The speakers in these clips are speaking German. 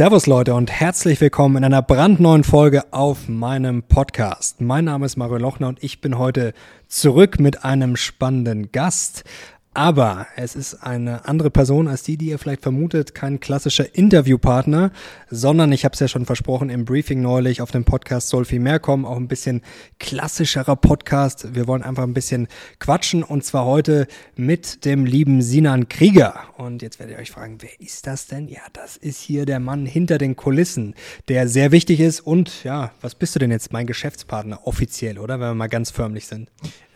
Servus Leute und herzlich willkommen in einer brandneuen Folge auf meinem Podcast. Mein Name ist Mario Lochner und ich bin heute zurück mit einem spannenden Gast. Aber es ist eine andere Person als die, die ihr vielleicht vermutet, kein klassischer Interviewpartner, sondern ich habe es ja schon versprochen im Briefing neulich auf dem Podcast soll viel mehr kommen, auch ein bisschen klassischerer Podcast. Wir wollen einfach ein bisschen quatschen und zwar heute mit dem lieben Sinan Krieger. Und jetzt werdet ihr euch fragen, wer ist das denn? Ja, das ist hier der Mann hinter den Kulissen, der sehr wichtig ist und ja, was bist du denn jetzt? Mein Geschäftspartner offiziell, oder? Wenn wir mal ganz förmlich sind.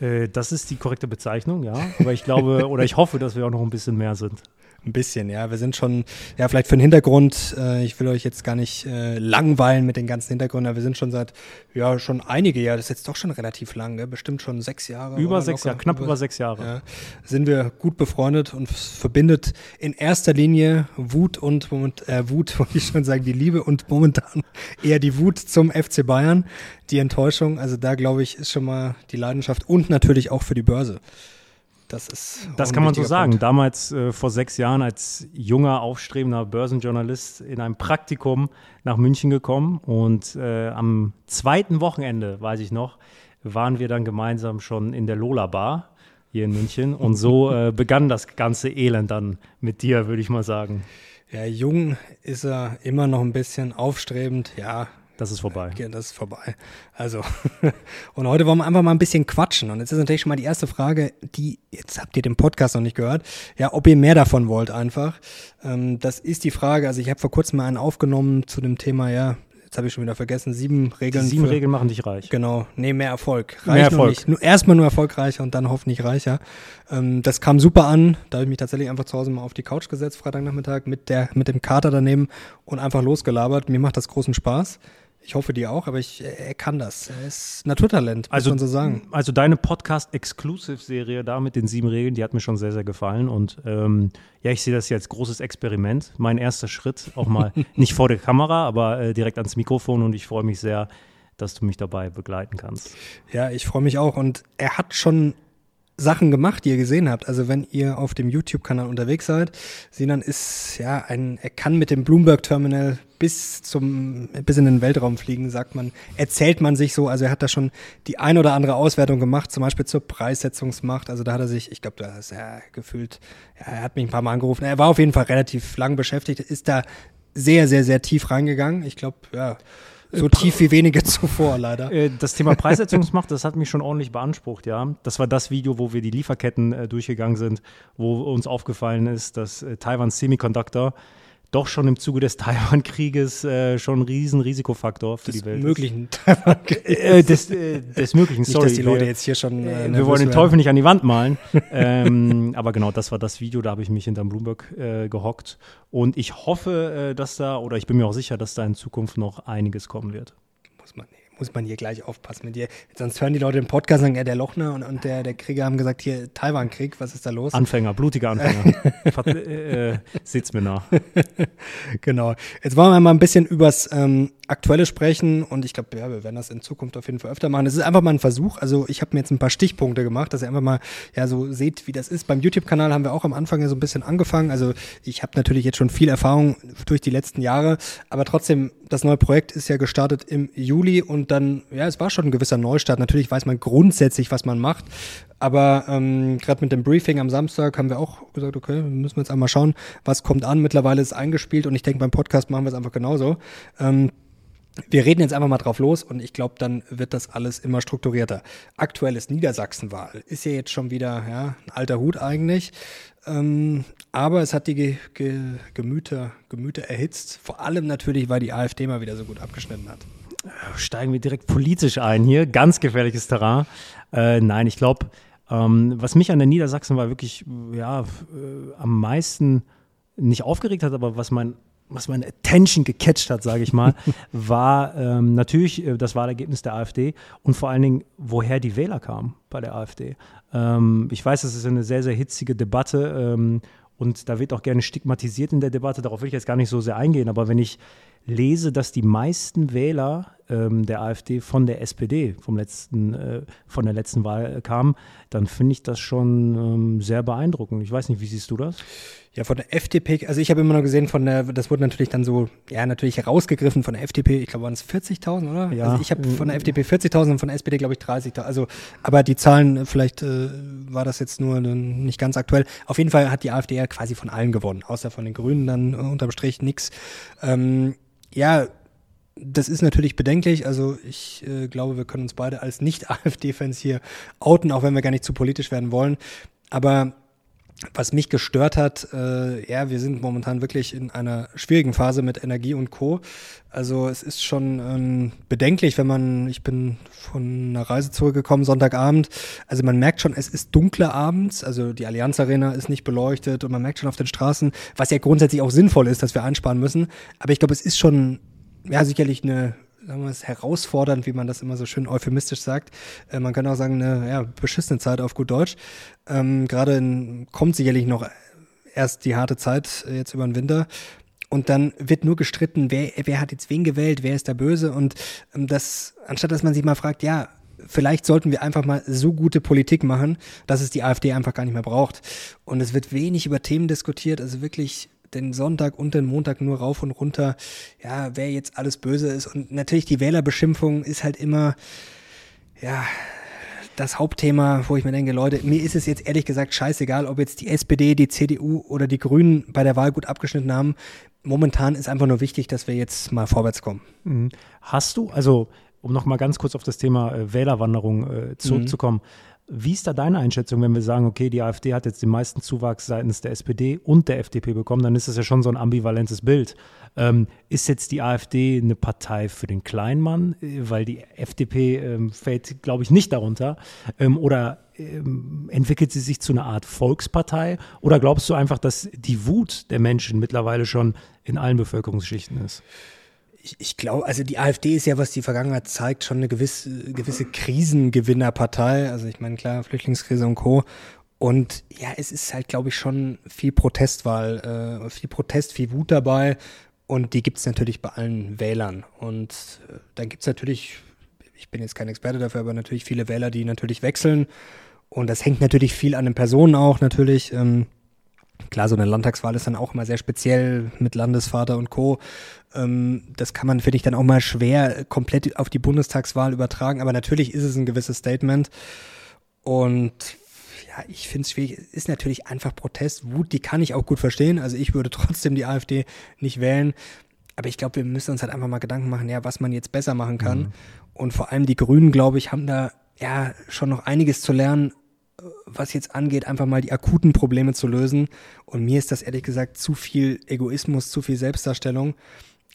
Äh, das ist die korrekte Bezeichnung, ja. Aber ich glaube oder ich hoffe, dass wir auch noch ein bisschen mehr sind. Ein bisschen, ja. Wir sind schon, ja, vielleicht für den Hintergrund, äh, ich will euch jetzt gar nicht äh, langweilen mit den ganzen Hintergründen, aber wir sind schon seit, ja, schon einige Jahre, das ist jetzt doch schon relativ lang, gell? bestimmt schon sechs Jahre. Über sechs Jahre, knapp über, über sechs Jahre. Ja, sind wir gut befreundet und verbindet in erster Linie Wut und, äh, Wut, wollte ich schon sagen, die Liebe und momentan eher die Wut zum FC Bayern, die Enttäuschung. Also da, glaube ich, ist schon mal die Leidenschaft und natürlich auch für die Börse. Das ist. Das kann man so sagen. Punkt. Damals äh, vor sechs Jahren als junger, aufstrebender Börsenjournalist in einem Praktikum nach München gekommen und äh, am zweiten Wochenende, weiß ich noch, waren wir dann gemeinsam schon in der Lola Bar hier in München und so äh, begann das ganze Elend dann mit dir, würde ich mal sagen. Ja, jung ist er immer noch ein bisschen aufstrebend, ja, das ist vorbei. Ja, das ist vorbei. Also, und heute wollen wir einfach mal ein bisschen quatschen. Und jetzt ist natürlich schon mal die erste Frage, die, jetzt habt ihr den Podcast noch nicht gehört, ja, ob ihr mehr davon wollt einfach. Ähm, das ist die Frage, also ich habe vor kurzem mal einen aufgenommen zu dem Thema, ja, jetzt habe ich schon wieder vergessen, sieben Regeln. Die sieben für, Regeln machen dich reich. Genau, nee, mehr Erfolg. Reich mehr Erfolg. Nicht. Nur, erstmal nur erfolgreicher und dann hoffentlich reicher. Ähm, das kam super an. Da habe ich mich tatsächlich einfach zu Hause mal auf die Couch gesetzt, Freitagnachmittag, mit, der, mit dem Kater daneben und einfach losgelabert. Mir macht das großen Spaß. Ich hoffe dir auch, aber ich, er kann das. Er ist Naturtalent, muss also, man so sagen. Also deine Podcast-Exclusive-Serie da mit den sieben Regeln, die hat mir schon sehr, sehr gefallen. Und ähm, ja, ich sehe das hier als großes Experiment. Mein erster Schritt, auch mal nicht vor der Kamera, aber äh, direkt ans Mikrofon. Und ich freue mich sehr, dass du mich dabei begleiten kannst. Ja, ich freue mich auch. Und er hat schon Sachen gemacht, die ihr gesehen habt. Also wenn ihr auf dem YouTube-Kanal unterwegs seid, Sinan ist ja ein, er kann mit dem Bloomberg-Terminal bis zum, bis in den Weltraum fliegen, sagt man, erzählt man sich so. Also er hat da schon die ein oder andere Auswertung gemacht, zum Beispiel zur Preissetzungsmacht. Also da hat er sich, ich glaube, da ist er gefühlt, ja, er hat mich ein paar Mal angerufen. Er war auf jeden Fall relativ lang beschäftigt, ist da sehr, sehr, sehr tief reingegangen. Ich glaube, ja, so tief wie wenige zuvor, leider. Äh, das Thema Preissetzungsmacht, das hat mich schon ordentlich beansprucht, ja. Das war das Video, wo wir die Lieferketten äh, durchgegangen sind, wo uns aufgefallen ist, dass äh, Taiwan Semiconductor doch schon im Zuge des Taiwan-Krieges äh, schon ein riesen Risikofaktor für des die Welt möglichen Taiwan-Krieges. Äh, des, äh, des möglichen, sorry. Nicht, dass die Leute wir, jetzt hier schon äh, Wir wollen den Teufel nicht an die Wand malen. ähm, aber genau, das war das Video, da habe ich mich hinterm Bloomberg äh, gehockt. Und ich hoffe, äh, dass da, oder ich bin mir auch sicher, dass da in Zukunft noch einiges kommen wird. Muss man hier gleich aufpassen mit dir. Sonst hören die Leute im Podcast sagen, ja, der Lochner und, und der, der Krieger haben gesagt, hier Taiwan-Krieg, was ist da los? Anfänger, blutiger Anfänger. äh, äh, Seht's mir nach. genau. Jetzt wollen wir mal ein bisschen übers ähm, Aktuelle sprechen und ich glaube, ja, wir werden das in Zukunft auf jeden Fall öfter machen. Es ist einfach mal ein Versuch. Also ich habe mir jetzt ein paar Stichpunkte gemacht, dass ihr einfach mal ja so seht, wie das ist. Beim YouTube-Kanal haben wir auch am Anfang ja so ein bisschen angefangen. Also ich habe natürlich jetzt schon viel Erfahrung durch die letzten Jahre, aber trotzdem, das neue Projekt ist ja gestartet im Juli und dann, ja, es war schon ein gewisser Neustart. Natürlich weiß man grundsätzlich, was man macht. Aber ähm, gerade mit dem Briefing am Samstag haben wir auch gesagt, okay, müssen wir jetzt einmal schauen, was kommt an. Mittlerweile ist eingespielt und ich denke, beim Podcast machen wir es einfach genauso. Ähm, wir reden jetzt einfach mal drauf los und ich glaube, dann wird das alles immer strukturierter. Aktuell ist Niedersachsenwahl. Ist ja jetzt schon wieder ja, ein alter Hut eigentlich. Ähm, aber es hat die Ge Ge Gemüter, Gemüter erhitzt. Vor allem natürlich, weil die AfD mal wieder so gut abgeschnitten hat. Steigen wir direkt politisch ein hier. Ganz gefährliches Terrain. Äh, nein, ich glaube, ähm, was mich an der Niedersachsenwahl wirklich ja, äh, am meisten nicht aufgeregt hat, aber was mein was meine Attention gecatcht hat, sage ich mal, war ähm, natürlich äh, das Wahlergebnis der AfD und vor allen Dingen, woher die Wähler kamen bei der AfD. Ähm, ich weiß, das ist eine sehr, sehr hitzige Debatte ähm, und da wird auch gerne stigmatisiert in der Debatte. Darauf will ich jetzt gar nicht so sehr eingehen, aber wenn ich lese, dass die meisten Wähler ähm, der AfD von der SPD vom letzten, äh, von der letzten Wahl kam, dann finde ich das schon ähm, sehr beeindruckend. Ich weiß nicht, wie siehst du das? Ja, von der FDP, also ich habe immer noch gesehen, von der, das wurde natürlich dann so, ja, natürlich herausgegriffen von der FDP, ich glaube, waren es 40.000, oder? Ja. Also ich habe von der FDP 40.000 und von der SPD, glaube ich, 30.000. Also, aber die Zahlen, vielleicht äh, war das jetzt nur nicht ganz aktuell. Auf jeden Fall hat die AfD ja quasi von allen gewonnen, außer von den Grünen dann äh, unterm Strich nix. Ähm, ja, das ist natürlich bedenklich. Also ich äh, glaube, wir können uns beide als Nicht-AfD-Fans hier outen, auch wenn wir gar nicht zu politisch werden wollen. Aber was mich gestört hat, äh, ja, wir sind momentan wirklich in einer schwierigen Phase mit Energie und Co. Also es ist schon ähm, bedenklich, wenn man, ich bin von einer Reise zurückgekommen, Sonntagabend. Also man merkt schon, es ist dunkler abends, also die Allianz Arena ist nicht beleuchtet und man merkt schon auf den Straßen, was ja grundsätzlich auch sinnvoll ist, dass wir einsparen müssen. Aber ich glaube, es ist schon, ja, sicherlich eine sagen wir es, herausfordernd, wie man das immer so schön euphemistisch sagt. Äh, man kann auch sagen, eine ja, beschissene Zeit auf gut Deutsch. Ähm, Gerade kommt sicherlich noch erst die harte Zeit äh, jetzt über den Winter. Und dann wird nur gestritten, wer, wer hat jetzt wen gewählt, wer ist der Böse. Und ähm, das, anstatt dass man sich mal fragt, ja, vielleicht sollten wir einfach mal so gute Politik machen, dass es die AfD einfach gar nicht mehr braucht. Und es wird wenig über Themen diskutiert, also wirklich den Sonntag und den Montag nur rauf und runter, ja, wer jetzt alles böse ist. Und natürlich die Wählerbeschimpfung ist halt immer, ja, das Hauptthema, wo ich mir denke, Leute, mir ist es jetzt ehrlich gesagt scheißegal, ob jetzt die SPD, die CDU oder die Grünen bei der Wahl gut abgeschnitten haben. Momentan ist einfach nur wichtig, dass wir jetzt mal vorwärts kommen. Mhm. Hast du, also um noch mal ganz kurz auf das Thema äh, Wählerwanderung äh, zurückzukommen, mhm. Wie ist da deine Einschätzung, wenn wir sagen, okay, die AfD hat jetzt den meisten Zuwachs seitens der SPD und der FDP bekommen, dann ist das ja schon so ein ambivalentes Bild. Ähm, ist jetzt die AfD eine Partei für den Kleinmann, äh, weil die FDP ähm, fällt, glaube ich, nicht darunter? Ähm, oder ähm, entwickelt sie sich zu einer Art Volkspartei? Oder glaubst du einfach, dass die Wut der Menschen mittlerweile schon in allen Bevölkerungsschichten ist? Ich, ich glaube, also die AfD ist ja, was die Vergangenheit zeigt, schon eine gewisse, gewisse Krisengewinnerpartei. Also ich meine, klar, Flüchtlingskrise und Co. Und ja, es ist halt, glaube ich, schon viel Protestwahl, äh, viel Protest, viel Wut dabei. Und die gibt's natürlich bei allen Wählern. Und äh, dann gibt's natürlich, ich bin jetzt kein Experte dafür, aber natürlich viele Wähler, die natürlich wechseln. Und das hängt natürlich viel an den Personen auch natürlich. Ähm, Klar, so eine Landtagswahl ist dann auch immer sehr speziell mit Landesvater und Co. Ähm, das kann man, finde ich, dann auch mal schwer komplett auf die Bundestagswahl übertragen. Aber natürlich ist es ein gewisses Statement. Und ja, ich finde es schwierig. Es ist natürlich einfach Protest. Wut, die kann ich auch gut verstehen. Also ich würde trotzdem die AfD nicht wählen. Aber ich glaube, wir müssen uns halt einfach mal Gedanken machen, ja, was man jetzt besser machen kann. Mhm. Und vor allem die Grünen, glaube ich, haben da ja schon noch einiges zu lernen, was jetzt angeht, einfach mal die akuten Probleme zu lösen. Und mir ist das ehrlich gesagt zu viel Egoismus, zu viel Selbstdarstellung.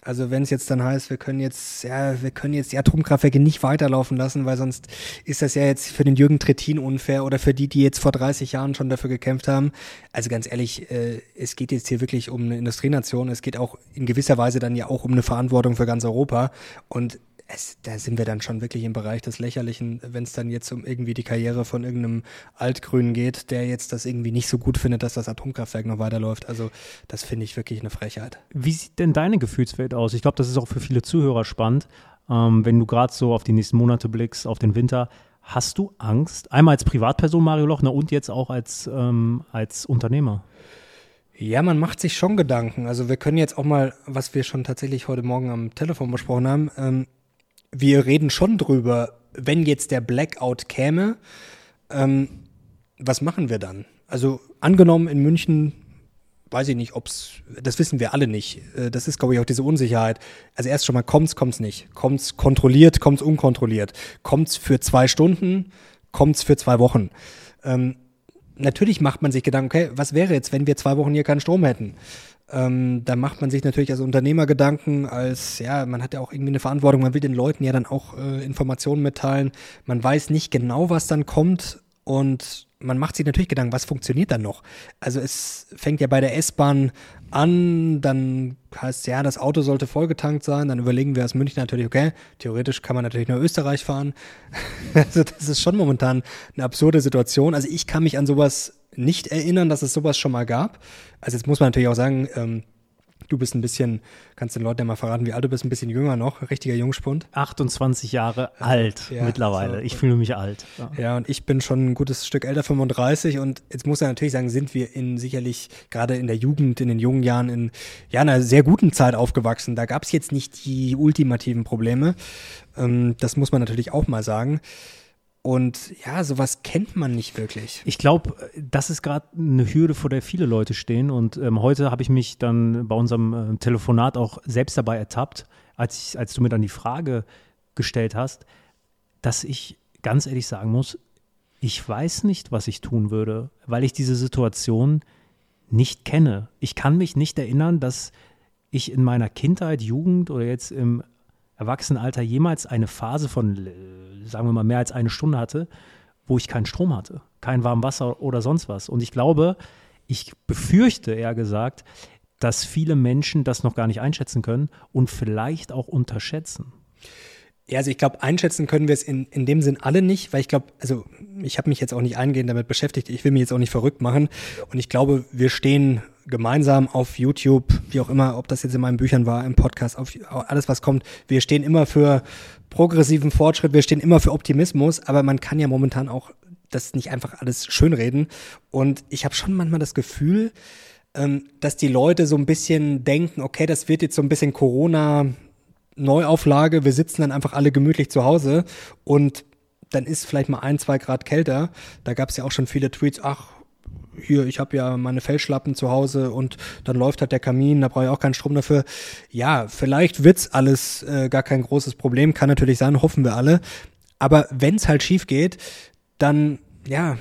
Also wenn es jetzt dann heißt, wir können jetzt, ja, wir können jetzt die Atomkraftwerke nicht weiterlaufen lassen, weil sonst ist das ja jetzt für den Jürgen Trittin unfair oder für die, die jetzt vor 30 Jahren schon dafür gekämpft haben. Also ganz ehrlich, äh, es geht jetzt hier wirklich um eine Industrienation. Es geht auch in gewisser Weise dann ja auch um eine Verantwortung für ganz Europa. Und es, da sind wir dann schon wirklich im Bereich des Lächerlichen, wenn es dann jetzt um irgendwie die Karriere von irgendeinem Altgrünen geht, der jetzt das irgendwie nicht so gut findet, dass das Atomkraftwerk noch weiterläuft. Also das finde ich wirklich eine Frechheit. Wie sieht denn deine Gefühlswelt aus? Ich glaube, das ist auch für viele Zuhörer spannend, ähm, wenn du gerade so auf die nächsten Monate blickst, auf den Winter. Hast du Angst? Einmal als Privatperson, Mario Lochner, und jetzt auch als, ähm, als Unternehmer? Ja, man macht sich schon Gedanken. Also wir können jetzt auch mal, was wir schon tatsächlich heute Morgen am Telefon besprochen haben, ähm, wir reden schon drüber, wenn jetzt der Blackout käme, ähm, was machen wir dann? Also angenommen in München, weiß ich nicht, ob's, das wissen wir alle nicht. Äh, das ist, glaube ich, auch diese Unsicherheit. Also erst schon mal kommt's, kommt's nicht. Kommt's kontrolliert, kommt's unkontrolliert. Kommt's für zwei Stunden, kommt's für zwei Wochen. Ähm, natürlich macht man sich Gedanken, okay, was wäre jetzt, wenn wir zwei Wochen hier keinen Strom hätten? Ähm, da macht man sich natürlich als Unternehmer Gedanken, als, ja, man hat ja auch irgendwie eine Verantwortung, man will den Leuten ja dann auch äh, Informationen mitteilen. Man weiß nicht genau, was dann kommt und man macht sich natürlich Gedanken, was funktioniert dann noch? Also es fängt ja bei der S-Bahn an, dann heißt ja, das Auto sollte vollgetankt sein, dann überlegen wir als München natürlich, okay, theoretisch kann man natürlich nur Österreich fahren. also das ist schon momentan eine absurde Situation. Also ich kann mich an sowas nicht erinnern, dass es sowas schon mal gab. Also jetzt muss man natürlich auch sagen, ähm, Du bist ein bisschen, kannst den Leuten ja mal verraten, wie alt du bist, ein bisschen jünger noch, richtiger Jungspund. 28 Jahre alt ja, mittlerweile. So. Ich fühle mich alt. Ja. ja. und ich bin schon ein gutes Stück älter, 35. Und jetzt muss er natürlich sagen, sind wir in sicherlich gerade in der Jugend, in den jungen Jahren in ja, einer sehr guten Zeit aufgewachsen. Da gab es jetzt nicht die ultimativen Probleme. Ähm, das muss man natürlich auch mal sagen. Und ja, sowas kennt man nicht wirklich. Ich glaube, das ist gerade eine Hürde, vor der viele Leute stehen. Und ähm, heute habe ich mich dann bei unserem äh, Telefonat auch selbst dabei ertappt, als, ich, als du mir dann die Frage gestellt hast, dass ich ganz ehrlich sagen muss, ich weiß nicht, was ich tun würde, weil ich diese Situation nicht kenne. Ich kann mich nicht erinnern, dass ich in meiner Kindheit, Jugend oder jetzt im Erwachsenenalter jemals eine Phase von, äh, sagen wir mal, mehr als eine Stunde hatte, wo ich keinen Strom hatte, kein warmes Wasser oder sonst was. Und ich glaube, ich befürchte eher gesagt, dass viele Menschen das noch gar nicht einschätzen können und vielleicht auch unterschätzen. Ja, also ich glaube, einschätzen können wir es in, in dem Sinn alle nicht, weil ich glaube, also ich habe mich jetzt auch nicht eingehend damit beschäftigt, ich will mich jetzt auch nicht verrückt machen und ich glaube, wir stehen gemeinsam auf YouTube, wie auch immer, ob das jetzt in meinen Büchern war, im Podcast, auf alles, was kommt, wir stehen immer für progressiven Fortschritt, wir stehen immer für Optimismus, aber man kann ja momentan auch das nicht einfach alles schönreden und ich habe schon manchmal das Gefühl, ähm, dass die Leute so ein bisschen denken, okay, das wird jetzt so ein bisschen Corona Neuauflage, wir sitzen dann einfach alle gemütlich zu Hause und dann ist vielleicht mal ein, zwei Grad kälter. Da gab es ja auch schon viele Tweets, ach, hier, ich habe ja meine Fellschlappen zu Hause und dann läuft halt der Kamin, da brauche ich auch keinen Strom dafür. Ja, vielleicht wird's alles äh, gar kein großes Problem, kann natürlich sein, hoffen wir alle. Aber wenn's halt schief geht, dann ja,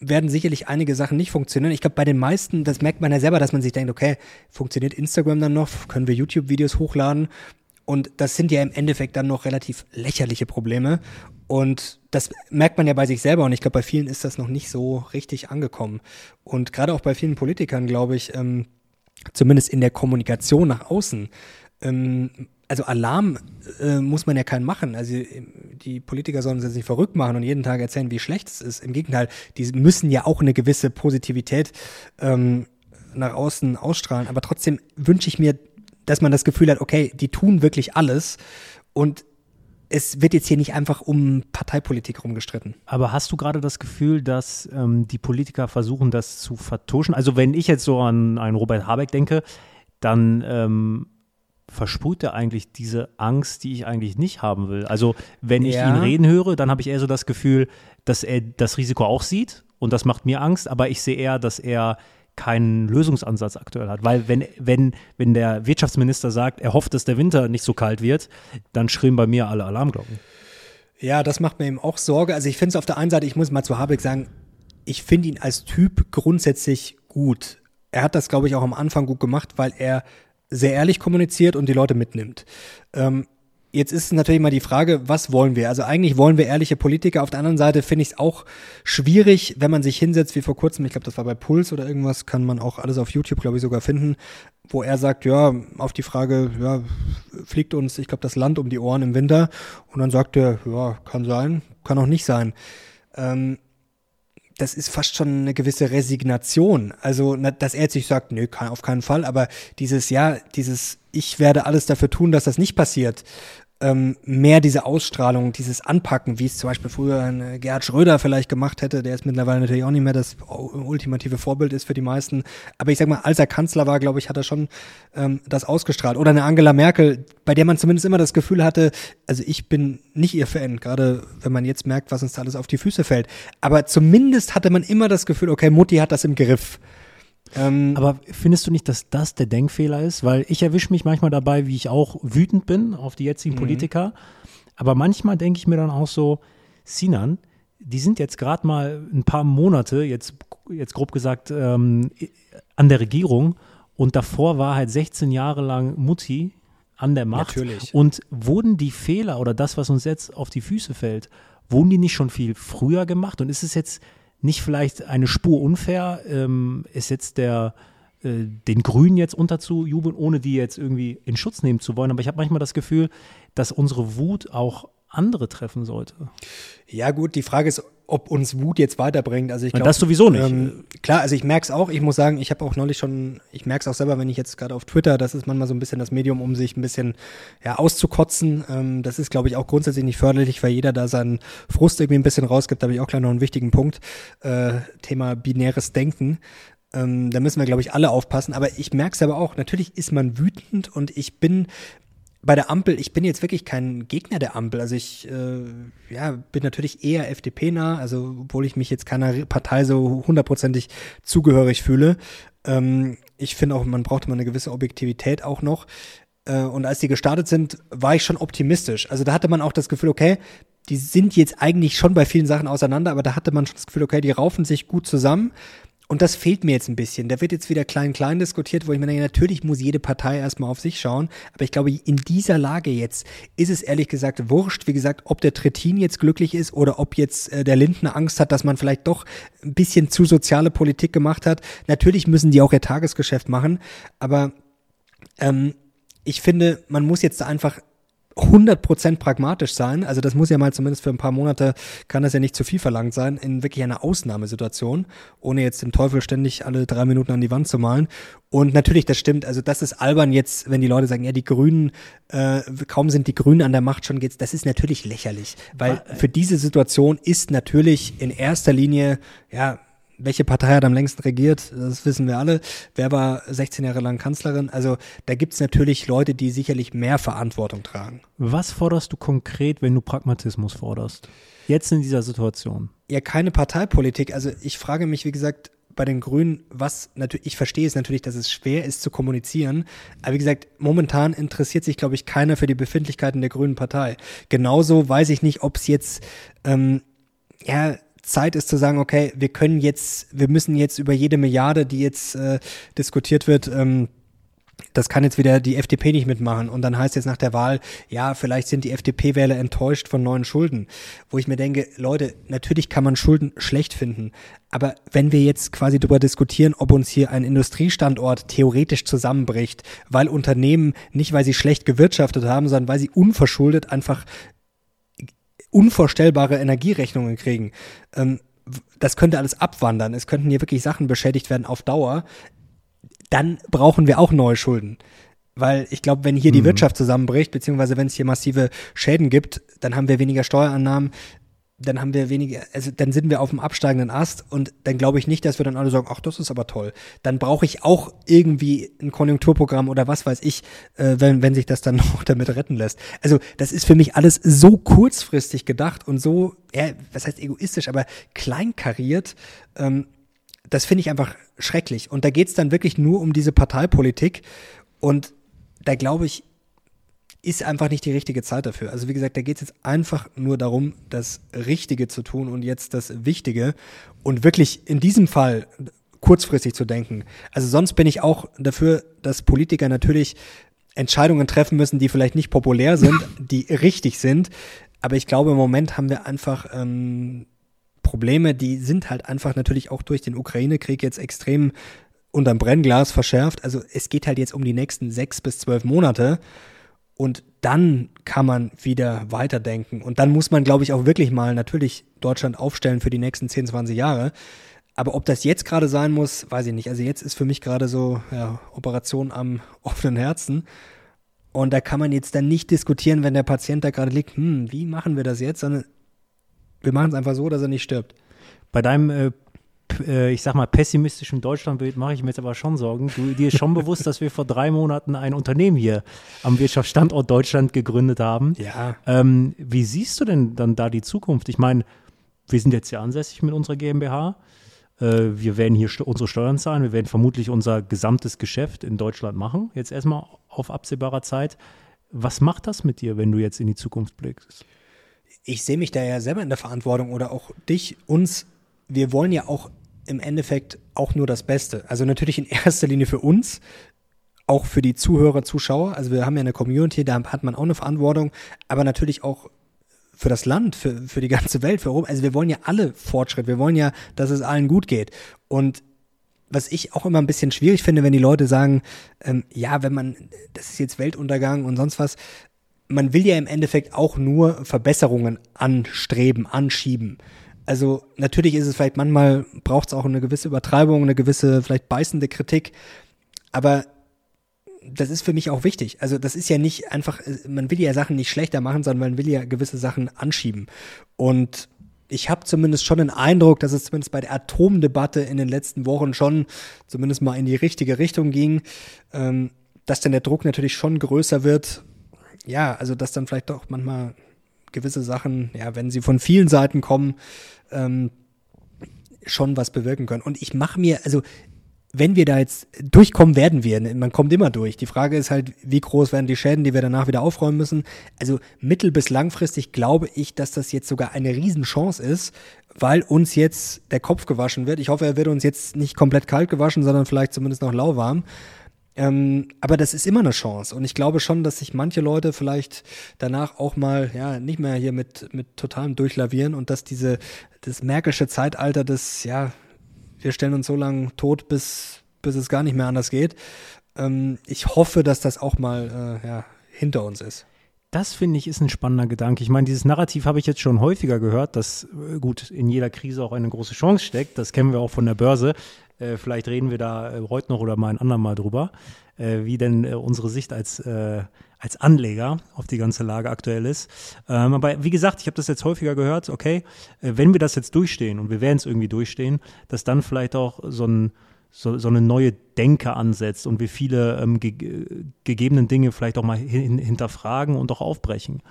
werden sicherlich einige Sachen nicht funktionieren. Ich glaube, bei den meisten, das merkt man ja selber, dass man sich denkt, okay, funktioniert Instagram dann noch? Können wir YouTube-Videos hochladen? Und das sind ja im Endeffekt dann noch relativ lächerliche Probleme. Und das merkt man ja bei sich selber. Und ich glaube, bei vielen ist das noch nicht so richtig angekommen. Und gerade auch bei vielen Politikern, glaube ich, ähm, zumindest in der Kommunikation nach außen, ähm, also Alarm äh, muss man ja keinen machen. Also die Politiker sollen sich nicht verrückt machen und jeden Tag erzählen, wie schlecht es ist. Im Gegenteil, die müssen ja auch eine gewisse Positivität ähm, nach außen ausstrahlen. Aber trotzdem wünsche ich mir dass man das Gefühl hat, okay, die tun wirklich alles und es wird jetzt hier nicht einfach um Parteipolitik rumgestritten. Aber hast du gerade das Gefühl, dass ähm, die Politiker versuchen, das zu vertuschen? Also wenn ich jetzt so an einen Robert Habeck denke, dann ähm, versprüht er eigentlich diese Angst, die ich eigentlich nicht haben will. Also wenn ich ja. ihn reden höre, dann habe ich eher so das Gefühl, dass er das Risiko auch sieht und das macht mir Angst, aber ich sehe eher, dass er keinen Lösungsansatz aktuell hat. Weil wenn, wenn, wenn der Wirtschaftsminister sagt, er hofft, dass der Winter nicht so kalt wird, dann schrillen bei mir alle Alarmglocken. Ja, das macht mir eben auch Sorge. Also ich finde es auf der einen Seite, ich muss mal zu Habeck sagen, ich finde ihn als Typ grundsätzlich gut. Er hat das, glaube ich, auch am Anfang gut gemacht, weil er sehr ehrlich kommuniziert und die Leute mitnimmt. Ähm, Jetzt ist natürlich mal die Frage, was wollen wir? Also eigentlich wollen wir ehrliche Politiker. Auf der anderen Seite finde ich es auch schwierig, wenn man sich hinsetzt, wie vor kurzem, ich glaube, das war bei Puls oder irgendwas, kann man auch alles auf YouTube, glaube ich, sogar finden, wo er sagt, ja, auf die Frage, ja, fliegt uns, ich glaube, das Land um die Ohren im Winter. Und dann sagt er, ja, kann sein, kann auch nicht sein. Ähm, das ist fast schon eine gewisse Resignation. Also, dass er jetzt sich sagt, nö, auf keinen Fall, aber dieses, ja, dieses, ich werde alles dafür tun, dass das nicht passiert, ähm, mehr diese Ausstrahlung, dieses Anpacken, wie es zum Beispiel früher ein Gerhard Schröder vielleicht gemacht hätte, der ist mittlerweile natürlich auch nicht mehr das ultimative Vorbild ist für die meisten. Aber ich sag mal, als er Kanzler war, glaube ich, hat er schon ähm, das ausgestrahlt. Oder eine Angela Merkel, bei der man zumindest immer das Gefühl hatte, also ich bin nicht ihr Fan, gerade wenn man jetzt merkt, was uns da alles auf die Füße fällt. Aber zumindest hatte man immer das Gefühl, okay, Mutti hat das im Griff. Ähm, Aber findest du nicht, dass das der Denkfehler ist? Weil ich erwische mich manchmal dabei, wie ich auch wütend bin auf die jetzigen mhm. Politiker. Aber manchmal denke ich mir dann auch so, Sinan, die sind jetzt gerade mal ein paar Monate, jetzt, jetzt grob gesagt, ähm, an der Regierung und davor war halt 16 Jahre lang Mutti an der Macht. Natürlich. Und wurden die Fehler oder das, was uns jetzt auf die Füße fällt, wurden die nicht schon viel früher gemacht? Und ist es jetzt nicht vielleicht eine Spur unfair, ähm, ist jetzt der äh, den Grünen jetzt unterzujubeln, ohne die jetzt irgendwie in Schutz nehmen zu wollen. Aber ich habe manchmal das Gefühl, dass unsere Wut auch andere treffen sollte. Ja, gut, die Frage ist, ob uns Wut jetzt weiterbringt. Also ich glaube, das sowieso nicht. Ähm, klar, also ich merke es auch. Ich muss sagen, ich habe auch neulich schon, ich merke es auch selber, wenn ich jetzt gerade auf Twitter, das ist manchmal so ein bisschen das Medium, um sich ein bisschen ja, auszukotzen. Ähm, das ist, glaube ich, auch grundsätzlich nicht förderlich, weil jeder da seinen Frust irgendwie ein bisschen rausgibt. Da habe ich auch gleich noch einen wichtigen Punkt. Äh, Thema binäres Denken. Ähm, da müssen wir, glaube ich, alle aufpassen. Aber ich merke es aber auch, natürlich ist man wütend und ich bin bei der Ampel, ich bin jetzt wirklich kein Gegner der Ampel. Also ich äh, ja, bin natürlich eher FDP-nah, also obwohl ich mich jetzt keiner Partei so hundertprozentig zugehörig fühle. Ähm, ich finde auch, man braucht immer eine gewisse Objektivität auch noch. Äh, und als die gestartet sind, war ich schon optimistisch. Also da hatte man auch das Gefühl, okay, die sind jetzt eigentlich schon bei vielen Sachen auseinander, aber da hatte man schon das Gefühl, okay, die raufen sich gut zusammen. Und das fehlt mir jetzt ein bisschen. Da wird jetzt wieder klein-klein diskutiert, wo ich mir denke, natürlich muss jede Partei erstmal auf sich schauen. Aber ich glaube, in dieser Lage jetzt ist es ehrlich gesagt wurscht, wie gesagt, ob der Trittin jetzt glücklich ist oder ob jetzt äh, der Lindner Angst hat, dass man vielleicht doch ein bisschen zu soziale Politik gemacht hat. Natürlich müssen die auch ihr Tagesgeschäft machen. Aber ähm, ich finde, man muss jetzt da einfach 100% pragmatisch sein. Also das muss ja mal zumindest für ein paar Monate, kann das ja nicht zu viel verlangt sein, in wirklich einer Ausnahmesituation, ohne jetzt den Teufel ständig alle drei Minuten an die Wand zu malen. Und natürlich, das stimmt, also das ist albern jetzt, wenn die Leute sagen, ja, die Grünen, äh, kaum sind die Grünen an der Macht, schon geht's, das ist natürlich lächerlich, weil für diese Situation ist natürlich in erster Linie, ja, welche Partei hat am längsten regiert? Das wissen wir alle. Wer war 16 Jahre lang Kanzlerin? Also da gibt es natürlich Leute, die sicherlich mehr Verantwortung tragen. Was forderst du konkret, wenn du Pragmatismus forderst? Jetzt in dieser Situation? Ja, keine Parteipolitik. Also ich frage mich, wie gesagt, bei den Grünen, was natürlich, ich verstehe es natürlich, dass es schwer ist zu kommunizieren, aber wie gesagt, momentan interessiert sich, glaube ich, keiner für die Befindlichkeiten der Grünen Partei. Genauso weiß ich nicht, ob es jetzt, ähm, ja, Zeit ist zu sagen, okay, wir können jetzt, wir müssen jetzt über jede Milliarde, die jetzt äh, diskutiert wird, ähm, das kann jetzt wieder die FDP nicht mitmachen. Und dann heißt jetzt nach der Wahl, ja, vielleicht sind die FDP-Wähler enttäuscht von neuen Schulden. Wo ich mir denke, Leute, natürlich kann man Schulden schlecht finden. Aber wenn wir jetzt quasi darüber diskutieren, ob uns hier ein Industriestandort theoretisch zusammenbricht, weil Unternehmen nicht, weil sie schlecht gewirtschaftet haben, sondern weil sie unverschuldet einfach unvorstellbare Energierechnungen kriegen. Ähm, das könnte alles abwandern. Es könnten hier wirklich Sachen beschädigt werden auf Dauer. Dann brauchen wir auch neue Schulden. Weil ich glaube, wenn hier die mhm. Wirtschaft zusammenbricht, beziehungsweise wenn es hier massive Schäden gibt, dann haben wir weniger Steuerannahmen, dann haben wir weniger, also dann sind wir auf dem absteigenden Ast und dann glaube ich nicht, dass wir dann alle sagen, ach, das ist aber toll. Dann brauche ich auch irgendwie ein Konjunkturprogramm oder was weiß ich, äh, wenn, wenn sich das dann noch damit retten lässt. Also das ist für mich alles so kurzfristig gedacht und so, ja, was heißt egoistisch, aber kleinkariert. Ähm, das finde ich einfach schrecklich. Und da geht es dann wirklich nur um diese Parteipolitik und da glaube ich, ist einfach nicht die richtige Zeit dafür. Also wie gesagt, da geht es jetzt einfach nur darum, das Richtige zu tun und jetzt das Wichtige und wirklich in diesem Fall kurzfristig zu denken. Also sonst bin ich auch dafür, dass Politiker natürlich Entscheidungen treffen müssen, die vielleicht nicht populär sind, die richtig sind. Aber ich glaube, im Moment haben wir einfach ähm, Probleme, die sind halt einfach natürlich auch durch den Ukraine-Krieg jetzt extrem unterm Brennglas verschärft. Also es geht halt jetzt um die nächsten sechs bis zwölf Monate. Und dann kann man wieder weiterdenken. Und dann muss man, glaube ich, auch wirklich mal natürlich Deutschland aufstellen für die nächsten 10, 20 Jahre. Aber ob das jetzt gerade sein muss, weiß ich nicht. Also jetzt ist für mich gerade so ja, Operation am offenen Herzen. Und da kann man jetzt dann nicht diskutieren, wenn der Patient da gerade liegt, hm, wie machen wir das jetzt, sondern wir machen es einfach so, dass er nicht stirbt. Bei deinem äh, ich sag mal, pessimistischen Deutschlandbild mache ich mir jetzt aber schon Sorgen. Du, dir ist schon bewusst, dass wir vor drei Monaten ein Unternehmen hier am Wirtschaftsstandort Deutschland gegründet haben. Ja. Ähm, wie siehst du denn dann da die Zukunft? Ich meine, wir sind jetzt hier ansässig mit unserer GmbH. Äh, wir werden hier unsere Steuern zahlen. Wir werden vermutlich unser gesamtes Geschäft in Deutschland machen. Jetzt erstmal auf absehbarer Zeit. Was macht das mit dir, wenn du jetzt in die Zukunft blickst? Ich sehe mich da ja selber in der Verantwortung oder auch dich, uns. Wir wollen ja auch im Endeffekt auch nur das Beste. Also natürlich in erster Linie für uns, auch für die Zuhörer, Zuschauer. Also wir haben ja eine Community, da hat man auch eine Verantwortung, aber natürlich auch für das Land, für, für die ganze Welt, für Europa. Also wir wollen ja alle Fortschritt, wir wollen ja, dass es allen gut geht. Und was ich auch immer ein bisschen schwierig finde, wenn die Leute sagen, ähm, ja, wenn man, das ist jetzt Weltuntergang und sonst was, man will ja im Endeffekt auch nur Verbesserungen anstreben, anschieben. Also natürlich ist es vielleicht manchmal, braucht es auch eine gewisse Übertreibung, eine gewisse vielleicht beißende Kritik, aber das ist für mich auch wichtig. Also das ist ja nicht einfach, man will ja Sachen nicht schlechter machen, sondern man will ja gewisse Sachen anschieben. Und ich habe zumindest schon den Eindruck, dass es zumindest bei der Atomdebatte in den letzten Wochen schon zumindest mal in die richtige Richtung ging, ähm, dass dann der Druck natürlich schon größer wird. Ja, also dass dann vielleicht doch manchmal gewisse Sachen, ja, wenn sie von vielen Seiten kommen, ähm, schon was bewirken können. Und ich mache mir, also wenn wir da jetzt durchkommen, werden wir. Man kommt immer durch. Die Frage ist halt, wie groß werden die Schäden, die wir danach wieder aufräumen müssen. Also mittel- bis langfristig glaube ich, dass das jetzt sogar eine Riesenchance ist, weil uns jetzt der Kopf gewaschen wird. Ich hoffe, er wird uns jetzt nicht komplett kalt gewaschen, sondern vielleicht zumindest noch lauwarm. Ähm, aber das ist immer eine Chance. Und ich glaube schon, dass sich manche Leute vielleicht danach auch mal, ja, nicht mehr hier mit, mit totalem Durchlavieren und dass diese, das märkische Zeitalter des, ja, wir stellen uns so lange tot, bis, bis es gar nicht mehr anders geht. Ähm, ich hoffe, dass das auch mal, äh, ja, hinter uns ist. Das finde ich ist ein spannender Gedanke. Ich meine, dieses Narrativ habe ich jetzt schon häufiger gehört, dass äh, gut in jeder Krise auch eine große Chance steckt. Das kennen wir auch von der Börse. Äh, vielleicht reden wir da äh, heute noch oder mal ein andermal drüber, äh, wie denn äh, unsere Sicht als, äh, als Anleger auf die ganze Lage aktuell ist. Ähm, aber wie gesagt, ich habe das jetzt häufiger gehört, okay, wenn wir das jetzt durchstehen und wir werden es irgendwie durchstehen, dass dann vielleicht auch so ein so, so eine neue Denke ansetzt und wir viele ähm, ge gegebenen Dinge vielleicht auch mal hin hinterfragen und auch aufbrechen.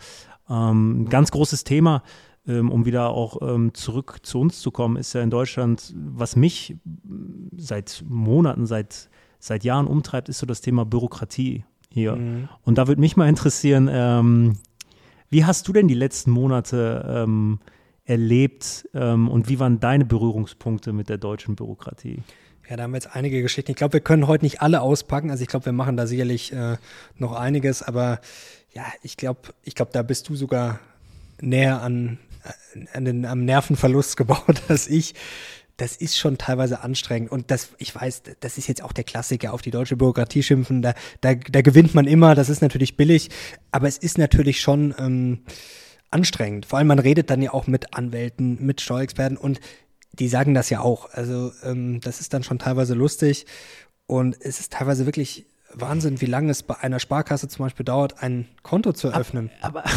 Ähm, ganz großes Thema, ähm, um wieder auch ähm, zurück zu uns zu kommen, ist ja in Deutschland, was mich seit Monaten, seit, seit Jahren umtreibt, ist so das Thema Bürokratie hier. Mhm. Und da würde mich mal interessieren, ähm, wie hast du denn die letzten Monate ähm, erlebt und wie waren deine Berührungspunkte mit der deutschen Bürokratie? Ja, da haben wir jetzt einige Geschichten. Ich glaube, wir können heute nicht alle auspacken. Also ich glaube, wir machen da sicherlich äh, noch einiges, aber ja, ich glaube, ich glaube, da bist du sogar näher an, äh, an den, am Nervenverlust gebaut als ich. Das ist schon teilweise anstrengend. Und das, ich weiß, das ist jetzt auch der Klassiker, auf die deutsche Bürokratie schimpfen. Da, da, da gewinnt man immer, das ist natürlich billig, aber es ist natürlich schon ähm, anstrengend. Vor allem, man redet dann ja auch mit Anwälten, mit Steuerexperten und die sagen das ja auch. Also ähm, das ist dann schon teilweise lustig und es ist teilweise wirklich Wahnsinn, wie lange es bei einer Sparkasse zum Beispiel dauert, ein Konto zu eröffnen. Aber, aber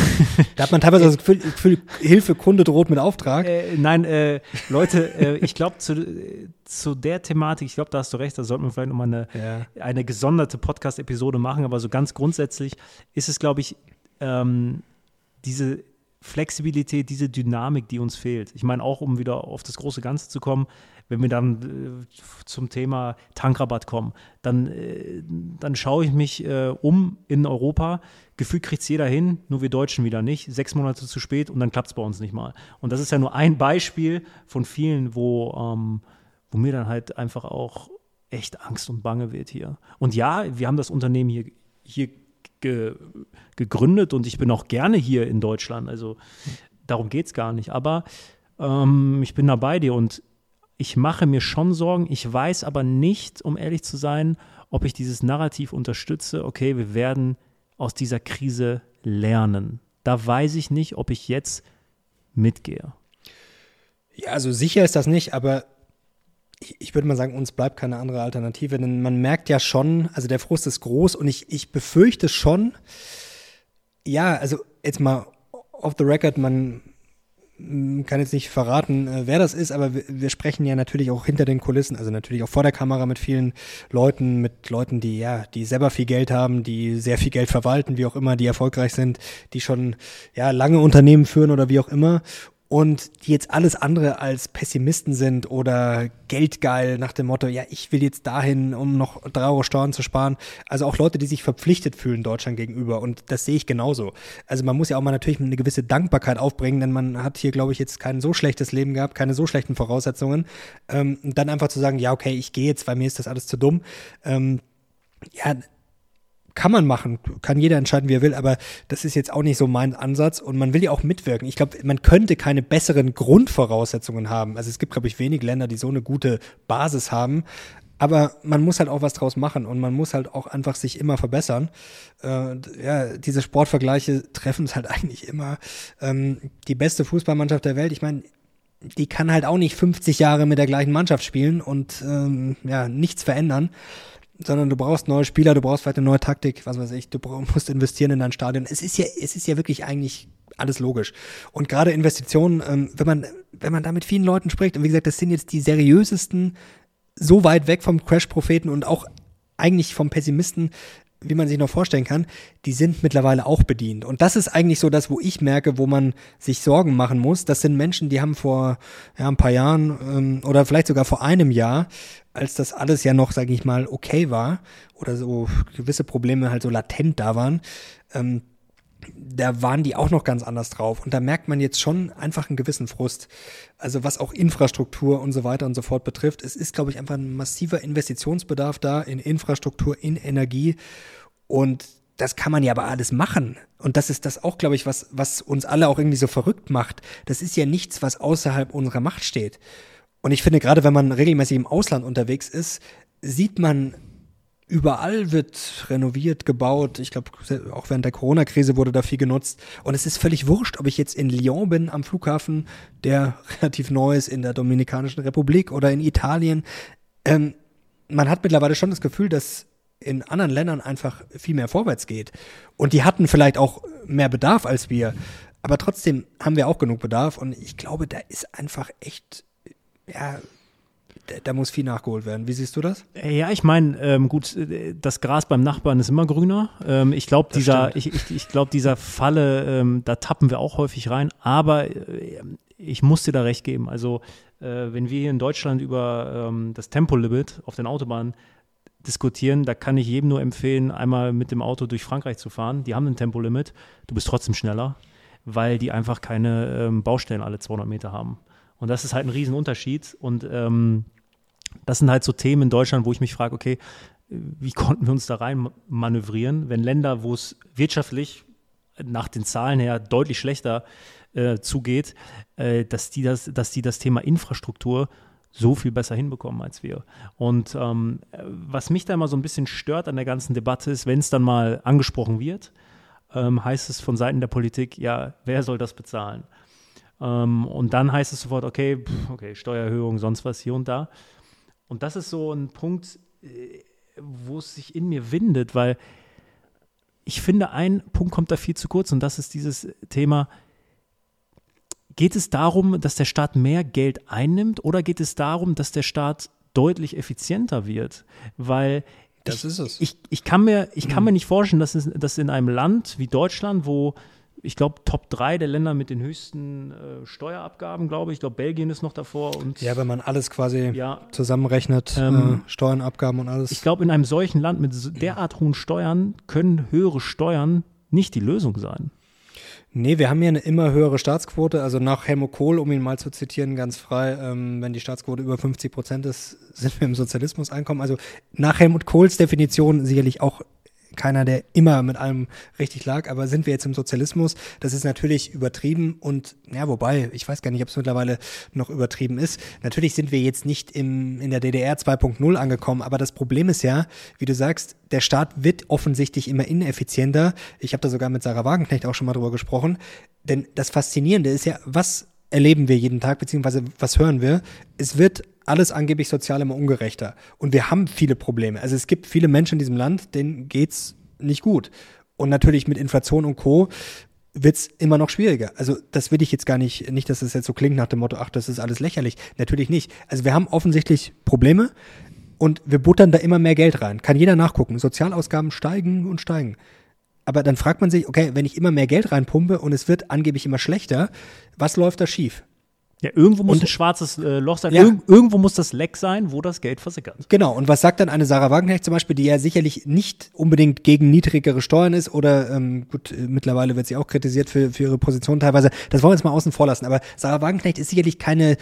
da hat man teilweise das Gefühl, Gefühl, Hilfe, Kunde droht mit Auftrag. Äh, nein, äh, Leute, äh, ich glaube zu, zu der Thematik, ich glaube, da hast du recht, da sollten wir vielleicht nochmal eine, ja. eine gesonderte Podcast-Episode machen, aber so ganz grundsätzlich ist es, glaube ich, ähm, diese Flexibilität, diese Dynamik, die uns fehlt. Ich meine, auch um wieder auf das große Ganze zu kommen, wenn wir dann äh, zum Thema Tankrabatt kommen, dann, äh, dann schaue ich mich äh, um in Europa. Gefühlt kriegt es jeder hin, nur wir Deutschen wieder nicht. Sechs Monate zu spät und dann klappt es bei uns nicht mal. Und das ist ja nur ein Beispiel von vielen, wo, ähm, wo mir dann halt einfach auch echt Angst und Bange wird hier. Und ja, wir haben das Unternehmen hier, hier ge, gegründet und ich bin auch gerne hier in Deutschland. Also darum geht es gar nicht. Aber ähm, ich bin da bei dir und ich mache mir schon Sorgen. Ich weiß aber nicht, um ehrlich zu sein, ob ich dieses Narrativ unterstütze. Okay, wir werden aus dieser Krise lernen. Da weiß ich nicht, ob ich jetzt mitgehe. Ja, also sicher ist das nicht, aber ich, würde mal sagen, uns bleibt keine andere Alternative, denn man merkt ja schon, also der Frust ist groß und ich, ich befürchte schon, ja, also jetzt mal off the record, man kann jetzt nicht verraten, äh, wer das ist, aber wir, wir, sprechen ja natürlich auch hinter den Kulissen, also natürlich auch vor der Kamera mit vielen Leuten, mit Leuten, die ja, die selber viel Geld haben, die sehr viel Geld verwalten, wie auch immer, die erfolgreich sind, die schon ja lange Unternehmen führen oder wie auch immer und die jetzt alles andere als Pessimisten sind oder geldgeil nach dem Motto, ja, ich will jetzt dahin, um noch drei Euro Steuern zu sparen. Also auch Leute, die sich verpflichtet fühlen Deutschland gegenüber und das sehe ich genauso. Also man muss ja auch mal natürlich eine gewisse Dankbarkeit aufbringen, denn man hat hier, glaube ich, jetzt kein so schlechtes Leben gehabt, keine so schlechten Voraussetzungen. Ähm, dann einfach zu sagen, ja, okay, ich gehe jetzt, weil mir ist das alles zu dumm. Ähm, ja, kann man machen, kann jeder entscheiden, wie er will, aber das ist jetzt auch nicht so mein Ansatz und man will ja auch mitwirken. Ich glaube, man könnte keine besseren Grundvoraussetzungen haben. Also es gibt, glaube ich, wenig Länder, die so eine gute Basis haben. Aber man muss halt auch was draus machen und man muss halt auch einfach sich immer verbessern. Äh, ja, diese Sportvergleiche treffen es halt eigentlich immer. Ähm, die beste Fußballmannschaft der Welt, ich meine, die kann halt auch nicht 50 Jahre mit der gleichen Mannschaft spielen und ähm, ja, nichts verändern sondern du brauchst neue Spieler, du brauchst vielleicht eine neue Taktik, was weiß ich, du musst investieren in dein Stadion. Es ist ja, es ist ja wirklich eigentlich alles logisch. Und gerade Investitionen, ähm, wenn man, wenn man da mit vielen Leuten spricht, und wie gesagt, das sind jetzt die seriösesten, so weit weg vom Crash-Propheten und auch eigentlich vom Pessimisten, wie man sich noch vorstellen kann, die sind mittlerweile auch bedient. Und das ist eigentlich so das, wo ich merke, wo man sich Sorgen machen muss. Das sind Menschen, die haben vor ja, ein paar Jahren ähm, oder vielleicht sogar vor einem Jahr, als das alles ja noch, sage ich mal, okay war oder so gewisse Probleme halt so latent da waren, ähm, da waren die auch noch ganz anders drauf. Und da merkt man jetzt schon einfach einen gewissen Frust. Also was auch Infrastruktur und so weiter und so fort betrifft. Es ist, glaube ich, einfach ein massiver Investitionsbedarf da in Infrastruktur, in Energie. Und das kann man ja aber alles machen. Und das ist das auch, glaube ich, was, was uns alle auch irgendwie so verrückt macht. Das ist ja nichts, was außerhalb unserer Macht steht. Und ich finde, gerade wenn man regelmäßig im Ausland unterwegs ist, sieht man, überall wird renoviert, gebaut. Ich glaube, auch während der Corona-Krise wurde da viel genutzt. Und es ist völlig wurscht, ob ich jetzt in Lyon bin am Flughafen, der relativ neu ist, in der Dominikanischen Republik oder in Italien. Ähm, man hat mittlerweile schon das Gefühl, dass in anderen Ländern einfach viel mehr vorwärts geht. Und die hatten vielleicht auch mehr Bedarf als wir. Aber trotzdem haben wir auch genug Bedarf. Und ich glaube, da ist einfach echt, ja, da, muss viel nachgeholt werden. Wie siehst du das? Ja, ich meine, ähm, gut, das Gras beim Nachbarn ist immer grüner. Ähm, ich glaube, dieser, ich, ich, ich glaube, dieser Falle, ähm, da tappen wir auch häufig rein. Aber äh, ich muss dir da recht geben. Also, äh, wenn wir hier in Deutschland über ähm, das Tempolimit auf den Autobahnen diskutieren, da kann ich jedem nur empfehlen, einmal mit dem Auto durch Frankreich zu fahren. Die haben ein Tempolimit, du bist trotzdem schneller, weil die einfach keine ähm, Baustellen alle 200 Meter haben. Und das ist halt ein Riesenunterschied. Und ähm, das sind halt so Themen in Deutschland, wo ich mich frage, okay, wie konnten wir uns da rein manövrieren, wenn Länder, wo es wirtschaftlich nach den Zahlen her deutlich schlechter äh, zugeht, äh, dass, die das, dass die das Thema Infrastruktur so viel besser hinbekommen als wir. Und ähm, was mich da immer so ein bisschen stört an der ganzen Debatte ist, wenn es dann mal angesprochen wird, ähm, heißt es von Seiten der Politik, ja, wer soll das bezahlen? Ähm, und dann heißt es sofort, okay, pff, okay, Steuererhöhung, sonst was hier und da. Und das ist so ein Punkt, äh, wo es sich in mir windet, weil ich finde, ein Punkt kommt da viel zu kurz und das ist dieses Thema, Geht es darum, dass der Staat mehr Geld einnimmt oder geht es darum, dass der Staat deutlich effizienter wird? Weil das ich, ist es. Ich, ich kann mir, ich kann mhm. mir nicht vorstellen, dass, es, dass in einem Land wie Deutschland, wo ich glaube, Top 3 der Länder mit den höchsten äh, Steuerabgaben, glaube ich. Ich glaube, Belgien ist noch davor. Und ja, wenn man alles quasi ja, zusammenrechnet, ähm, äh, Steuern, Abgaben und alles. Ich glaube, in einem solchen Land mit derart hohen Steuern können höhere Steuern nicht die Lösung sein. Nee, wir haben hier eine immer höhere Staatsquote. Also nach Helmut Kohl, um ihn mal zu zitieren, ganz frei, ähm, wenn die Staatsquote über 50 Prozent ist, sind wir im Sozialismus einkommen. Also nach Helmut Kohls Definition sicherlich auch keiner, der immer mit allem richtig lag, aber sind wir jetzt im Sozialismus? Das ist natürlich übertrieben und ja, wobei, ich weiß gar nicht, ob es mittlerweile noch übertrieben ist. Natürlich sind wir jetzt nicht im, in der DDR 2.0 angekommen, aber das Problem ist ja, wie du sagst, der Staat wird offensichtlich immer ineffizienter. Ich habe da sogar mit Sarah Wagenknecht auch schon mal drüber gesprochen. Denn das Faszinierende ist ja, was erleben wir jeden Tag, beziehungsweise was hören wir? Es wird alles angeblich sozial immer ungerechter. Und wir haben viele Probleme. Also es gibt viele Menschen in diesem Land, denen geht's nicht gut. Und natürlich mit Inflation und Co. wird's immer noch schwieriger. Also das will ich jetzt gar nicht, nicht, dass es das jetzt so klingt nach dem Motto, ach, das ist alles lächerlich. Natürlich nicht. Also wir haben offensichtlich Probleme und wir buttern da immer mehr Geld rein. Kann jeder nachgucken. Sozialausgaben steigen und steigen. Aber dann fragt man sich, okay, wenn ich immer mehr Geld reinpumpe und es wird angeblich immer schlechter, was läuft da schief? Ja, irgendwo muss und, ein schwarzes äh, Loch sein. Ja. Irg irgendwo muss das Leck sein, wo das Geld versickert. Genau. Und was sagt dann eine Sarah Wagenknecht zum Beispiel, die ja sicherlich nicht unbedingt gegen niedrigere Steuern ist oder ähm, gut, äh, mittlerweile wird sie auch kritisiert für, für ihre Position teilweise. Das wollen wir jetzt mal außen vor lassen. Aber Sarah Wagenknecht ist sicherlich keine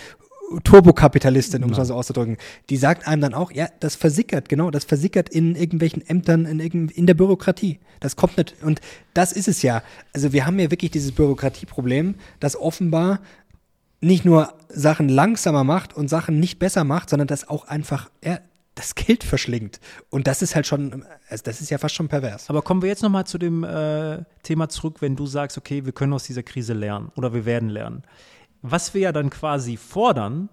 Turbokapitalistin, um es mal so auszudrücken. Die sagt einem dann auch, ja, das versickert, genau, das versickert in irgendwelchen Ämtern, in, irgend, in der Bürokratie. Das kommt nicht. Und das ist es ja. Also wir haben ja wirklich dieses Bürokratieproblem, das offenbar nicht nur Sachen langsamer macht und Sachen nicht besser macht, sondern das auch einfach ja, das Geld verschlingt. Und das ist halt schon, also das ist ja fast schon pervers. Aber kommen wir jetzt nochmal zu dem äh, Thema zurück, wenn du sagst, okay, wir können aus dieser Krise lernen oder wir werden lernen. Was wir ja dann quasi fordern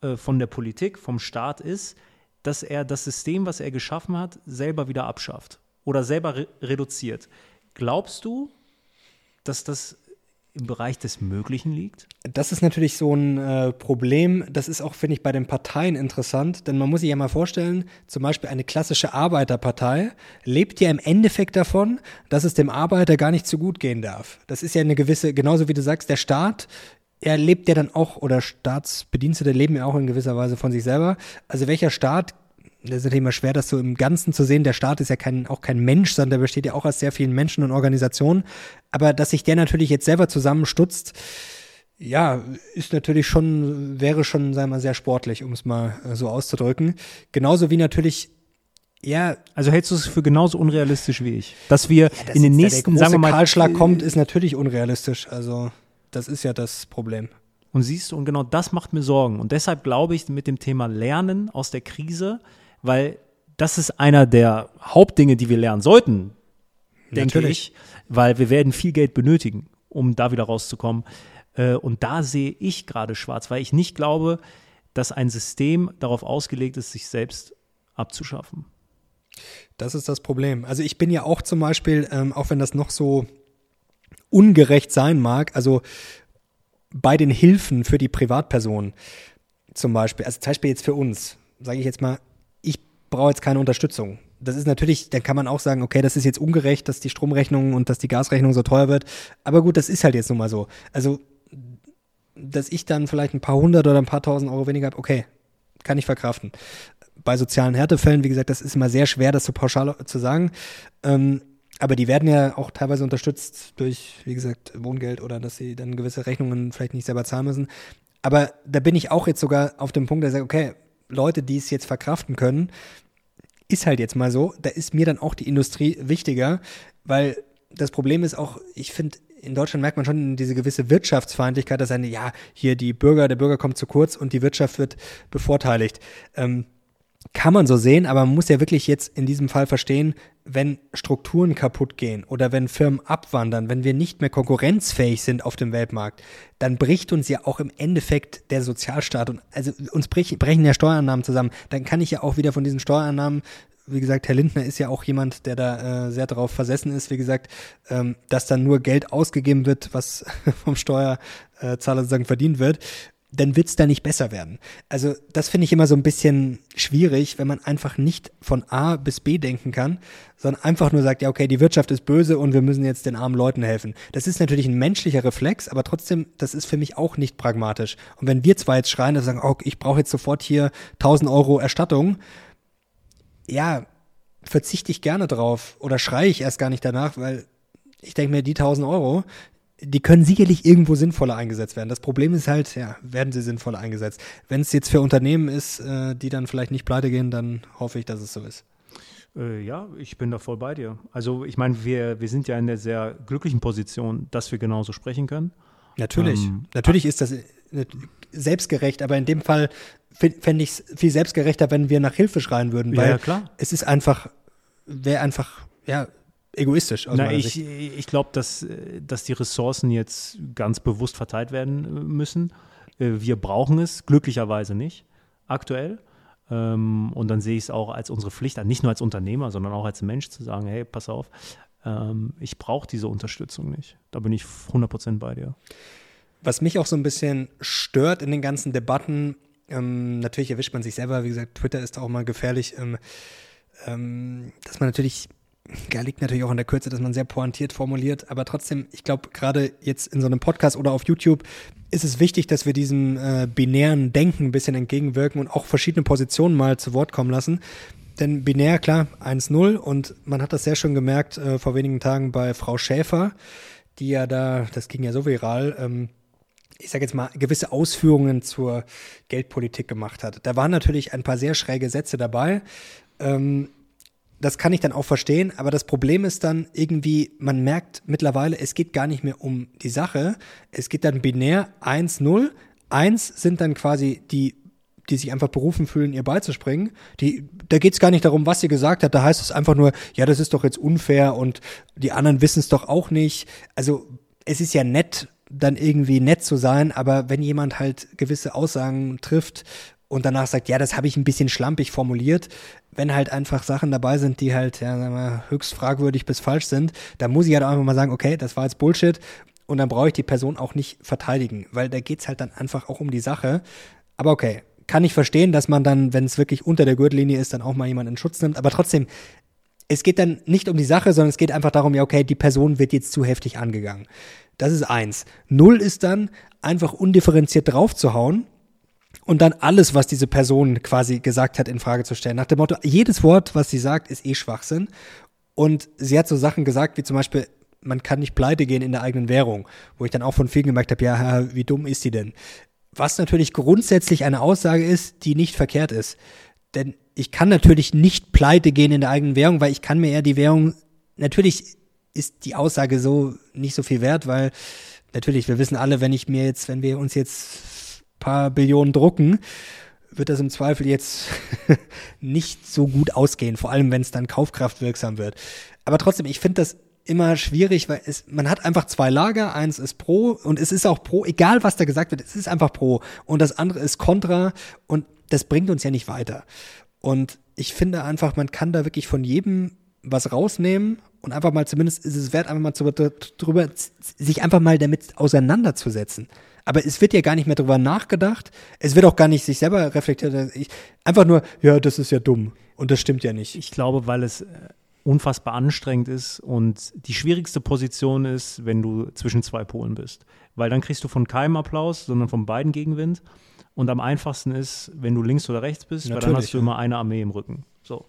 äh, von der Politik, vom Staat ist, dass er das System, was er geschaffen hat, selber wieder abschafft oder selber re reduziert. Glaubst du, dass das im Bereich des Möglichen liegt? Das ist natürlich so ein äh, Problem. Das ist auch, finde ich, bei den Parteien interessant, denn man muss sich ja mal vorstellen, zum Beispiel eine klassische Arbeiterpartei lebt ja im Endeffekt davon, dass es dem Arbeiter gar nicht so gut gehen darf. Das ist ja eine gewisse, genauso wie du sagst, der Staat er lebt ja dann auch, oder Staatsbedienstete leben ja auch in gewisser Weise von sich selber. Also welcher Staat, das ist natürlich immer schwer, das so im Ganzen zu sehen. Der Staat ist ja kein, auch kein Mensch, sondern der besteht ja auch aus sehr vielen Menschen und Organisationen. Aber dass sich der natürlich jetzt selber zusammenstutzt, ja, ist natürlich schon, wäre schon, sagen wir mal, sehr sportlich, um es mal äh, so auszudrücken. Genauso wie natürlich ja. Also hältst du es für genauso unrealistisch wie ich? Dass wir ja, in den nächsten, der sagen wir mal. Kahlschlag kommt, ist natürlich unrealistisch. Also. Das ist ja das Problem. Und siehst du, und genau das macht mir Sorgen. Und deshalb glaube ich mit dem Thema Lernen aus der Krise, weil das ist einer der Hauptdinge, die wir lernen sollten, denke Natürlich. ich, weil wir werden viel Geld benötigen, um da wieder rauszukommen. Äh, und da sehe ich gerade schwarz, weil ich nicht glaube, dass ein System darauf ausgelegt ist, sich selbst abzuschaffen. Das ist das Problem. Also ich bin ja auch zum Beispiel, ähm, auch wenn das noch so ungerecht sein mag, also bei den Hilfen für die Privatpersonen zum Beispiel, also zum Beispiel jetzt für uns, sage ich jetzt mal, ich brauche jetzt keine Unterstützung. Das ist natürlich, dann kann man auch sagen, okay, das ist jetzt ungerecht, dass die Stromrechnung und dass die Gasrechnung so teuer wird. Aber gut, das ist halt jetzt nun mal so. Also, dass ich dann vielleicht ein paar hundert oder ein paar tausend Euro weniger habe, okay, kann ich verkraften. Bei sozialen Härtefällen, wie gesagt, das ist immer sehr schwer, das so pauschal zu sagen. Ähm, aber die werden ja auch teilweise unterstützt durch, wie gesagt, Wohngeld oder dass sie dann gewisse Rechnungen vielleicht nicht selber zahlen müssen. Aber da bin ich auch jetzt sogar auf dem Punkt, der sagt, okay, Leute, die es jetzt verkraften können, ist halt jetzt mal so. Da ist mir dann auch die Industrie wichtiger, weil das Problem ist auch, ich finde, in Deutschland merkt man schon diese gewisse Wirtschaftsfeindlichkeit, dass eine, ja, hier die Bürger, der Bürger kommt zu kurz und die Wirtschaft wird bevorteiligt. Ähm, kann man so sehen, aber man muss ja wirklich jetzt in diesem Fall verstehen, wenn Strukturen kaputt gehen oder wenn Firmen abwandern, wenn wir nicht mehr konkurrenzfähig sind auf dem Weltmarkt, dann bricht uns ja auch im Endeffekt der Sozialstaat und also uns brech, brechen ja Steuereinnahmen zusammen. Dann kann ich ja auch wieder von diesen Steuereinnahmen wie gesagt, Herr Lindner ist ja auch jemand, der da äh, sehr darauf versessen ist, wie gesagt, ähm, dass dann nur Geld ausgegeben wird, was vom Steuerzahler sozusagen verdient wird dann wird's da nicht besser werden. Also das finde ich immer so ein bisschen schwierig, wenn man einfach nicht von A bis B denken kann, sondern einfach nur sagt, ja, okay, die Wirtschaft ist böse und wir müssen jetzt den armen Leuten helfen. Das ist natürlich ein menschlicher Reflex, aber trotzdem, das ist für mich auch nicht pragmatisch. Und wenn wir zwar jetzt schreien und sagen, oh, ich brauche jetzt sofort hier 1000 Euro Erstattung, ja, verzichte ich gerne drauf oder schreie ich erst gar nicht danach, weil ich denke mir, die 1000 Euro, die können sicherlich irgendwo sinnvoller eingesetzt werden. Das Problem ist halt, ja, werden sie sinnvoller eingesetzt. Wenn es jetzt für Unternehmen ist, äh, die dann vielleicht nicht pleite gehen, dann hoffe ich, dass es so ist. Äh, ja, ich bin da voll bei dir. Also ich meine, wir, wir sind ja in der sehr glücklichen Position, dass wir genauso sprechen können. Natürlich. Ähm, Natürlich ist das äh, selbstgerecht, aber in dem Fall fände ich es viel selbstgerechter, wenn wir nach Hilfe schreien würden, weil ja, klar. es ist einfach, wäre einfach, ja, egoistisch. Aus Na, ich, ich glaube, dass, dass die Ressourcen jetzt ganz bewusst verteilt werden äh, müssen. Äh, wir brauchen es, glücklicherweise nicht, aktuell. Ähm, und dann sehe ich es auch als unsere Pflicht nicht nur als Unternehmer, sondern auch als Mensch zu sagen, hey, pass auf, ähm, ich brauche diese Unterstützung nicht. Da bin ich 100% bei dir. Was mich auch so ein bisschen stört in den ganzen Debatten, ähm, natürlich erwischt man sich selber, wie gesagt, Twitter ist auch mal gefährlich, ähm, ähm, dass man natürlich ja, liegt natürlich auch an der Kürze, dass man sehr pointiert formuliert, aber trotzdem, ich glaube, gerade jetzt in so einem Podcast oder auf YouTube ist es wichtig, dass wir diesem äh, binären Denken ein bisschen entgegenwirken und auch verschiedene Positionen mal zu Wort kommen lassen. Denn binär, klar, 1-0 und man hat das sehr schön gemerkt äh, vor wenigen Tagen bei Frau Schäfer, die ja da, das ging ja so viral, ähm, ich sage jetzt mal, gewisse Ausführungen zur Geldpolitik gemacht hat. Da waren natürlich ein paar sehr schräge Sätze dabei. Ähm, das kann ich dann auch verstehen, aber das Problem ist dann irgendwie, man merkt mittlerweile, es geht gar nicht mehr um die Sache. Es geht dann binär 1, 0. 1 sind dann quasi die, die sich einfach berufen fühlen, ihr beizuspringen. Die, da geht es gar nicht darum, was sie gesagt hat. Da heißt es einfach nur, ja, das ist doch jetzt unfair und die anderen wissen es doch auch nicht. Also es ist ja nett, dann irgendwie nett zu sein, aber wenn jemand halt gewisse Aussagen trifft und danach sagt, ja, das habe ich ein bisschen schlampig formuliert, wenn halt einfach Sachen dabei sind, die halt, ja, wir, höchst fragwürdig bis falsch sind, dann muss ich halt einfach mal sagen, okay, das war jetzt Bullshit und dann brauche ich die Person auch nicht verteidigen, weil da geht's halt dann einfach auch um die Sache. Aber okay, kann ich verstehen, dass man dann, wenn es wirklich unter der Gürtellinie ist, dann auch mal jemanden in Schutz nimmt. Aber trotzdem, es geht dann nicht um die Sache, sondern es geht einfach darum, ja, okay, die Person wird jetzt zu heftig angegangen. Das ist eins. Null ist dann einfach undifferenziert draufzuhauen und dann alles, was diese Person quasi gesagt hat, in Frage zu stellen. Nach dem Motto, jedes Wort, was sie sagt, ist eh Schwachsinn. Und sie hat so Sachen gesagt, wie zum Beispiel, man kann nicht pleite gehen in der eigenen Währung, wo ich dann auch von vielen gemerkt habe, ja, wie dumm ist die denn? Was natürlich grundsätzlich eine Aussage ist, die nicht verkehrt ist. Denn ich kann natürlich nicht pleite gehen in der eigenen Währung, weil ich kann mir ja die Währung, natürlich ist die Aussage so nicht so viel wert, weil natürlich, wir wissen alle, wenn ich mir jetzt, wenn wir uns jetzt paar Billionen drucken, wird das im Zweifel jetzt nicht so gut ausgehen, vor allem wenn es dann kaufkraftwirksam wird. Aber trotzdem, ich finde das immer schwierig, weil es, man hat einfach zwei Lager, eins ist pro und es ist auch pro, egal was da gesagt wird, es ist einfach pro und das andere ist kontra und das bringt uns ja nicht weiter. Und ich finde einfach, man kann da wirklich von jedem was rausnehmen und einfach mal zumindest ist es wert, einfach mal zu, drüber, sich einfach mal damit auseinanderzusetzen. Aber es wird ja gar nicht mehr drüber nachgedacht. Es wird auch gar nicht sich selber reflektiert. Ich, einfach nur, ja, das ist ja dumm. Und das stimmt ja nicht. Ich glaube, weil es äh, unfassbar anstrengend ist und die schwierigste Position ist, wenn du zwischen zwei Polen bist. Weil dann kriegst du von keinem Applaus, sondern von beiden Gegenwind. Und am einfachsten ist, wenn du links oder rechts bist, Natürlich, weil dann hast du immer eine Armee im Rücken. So.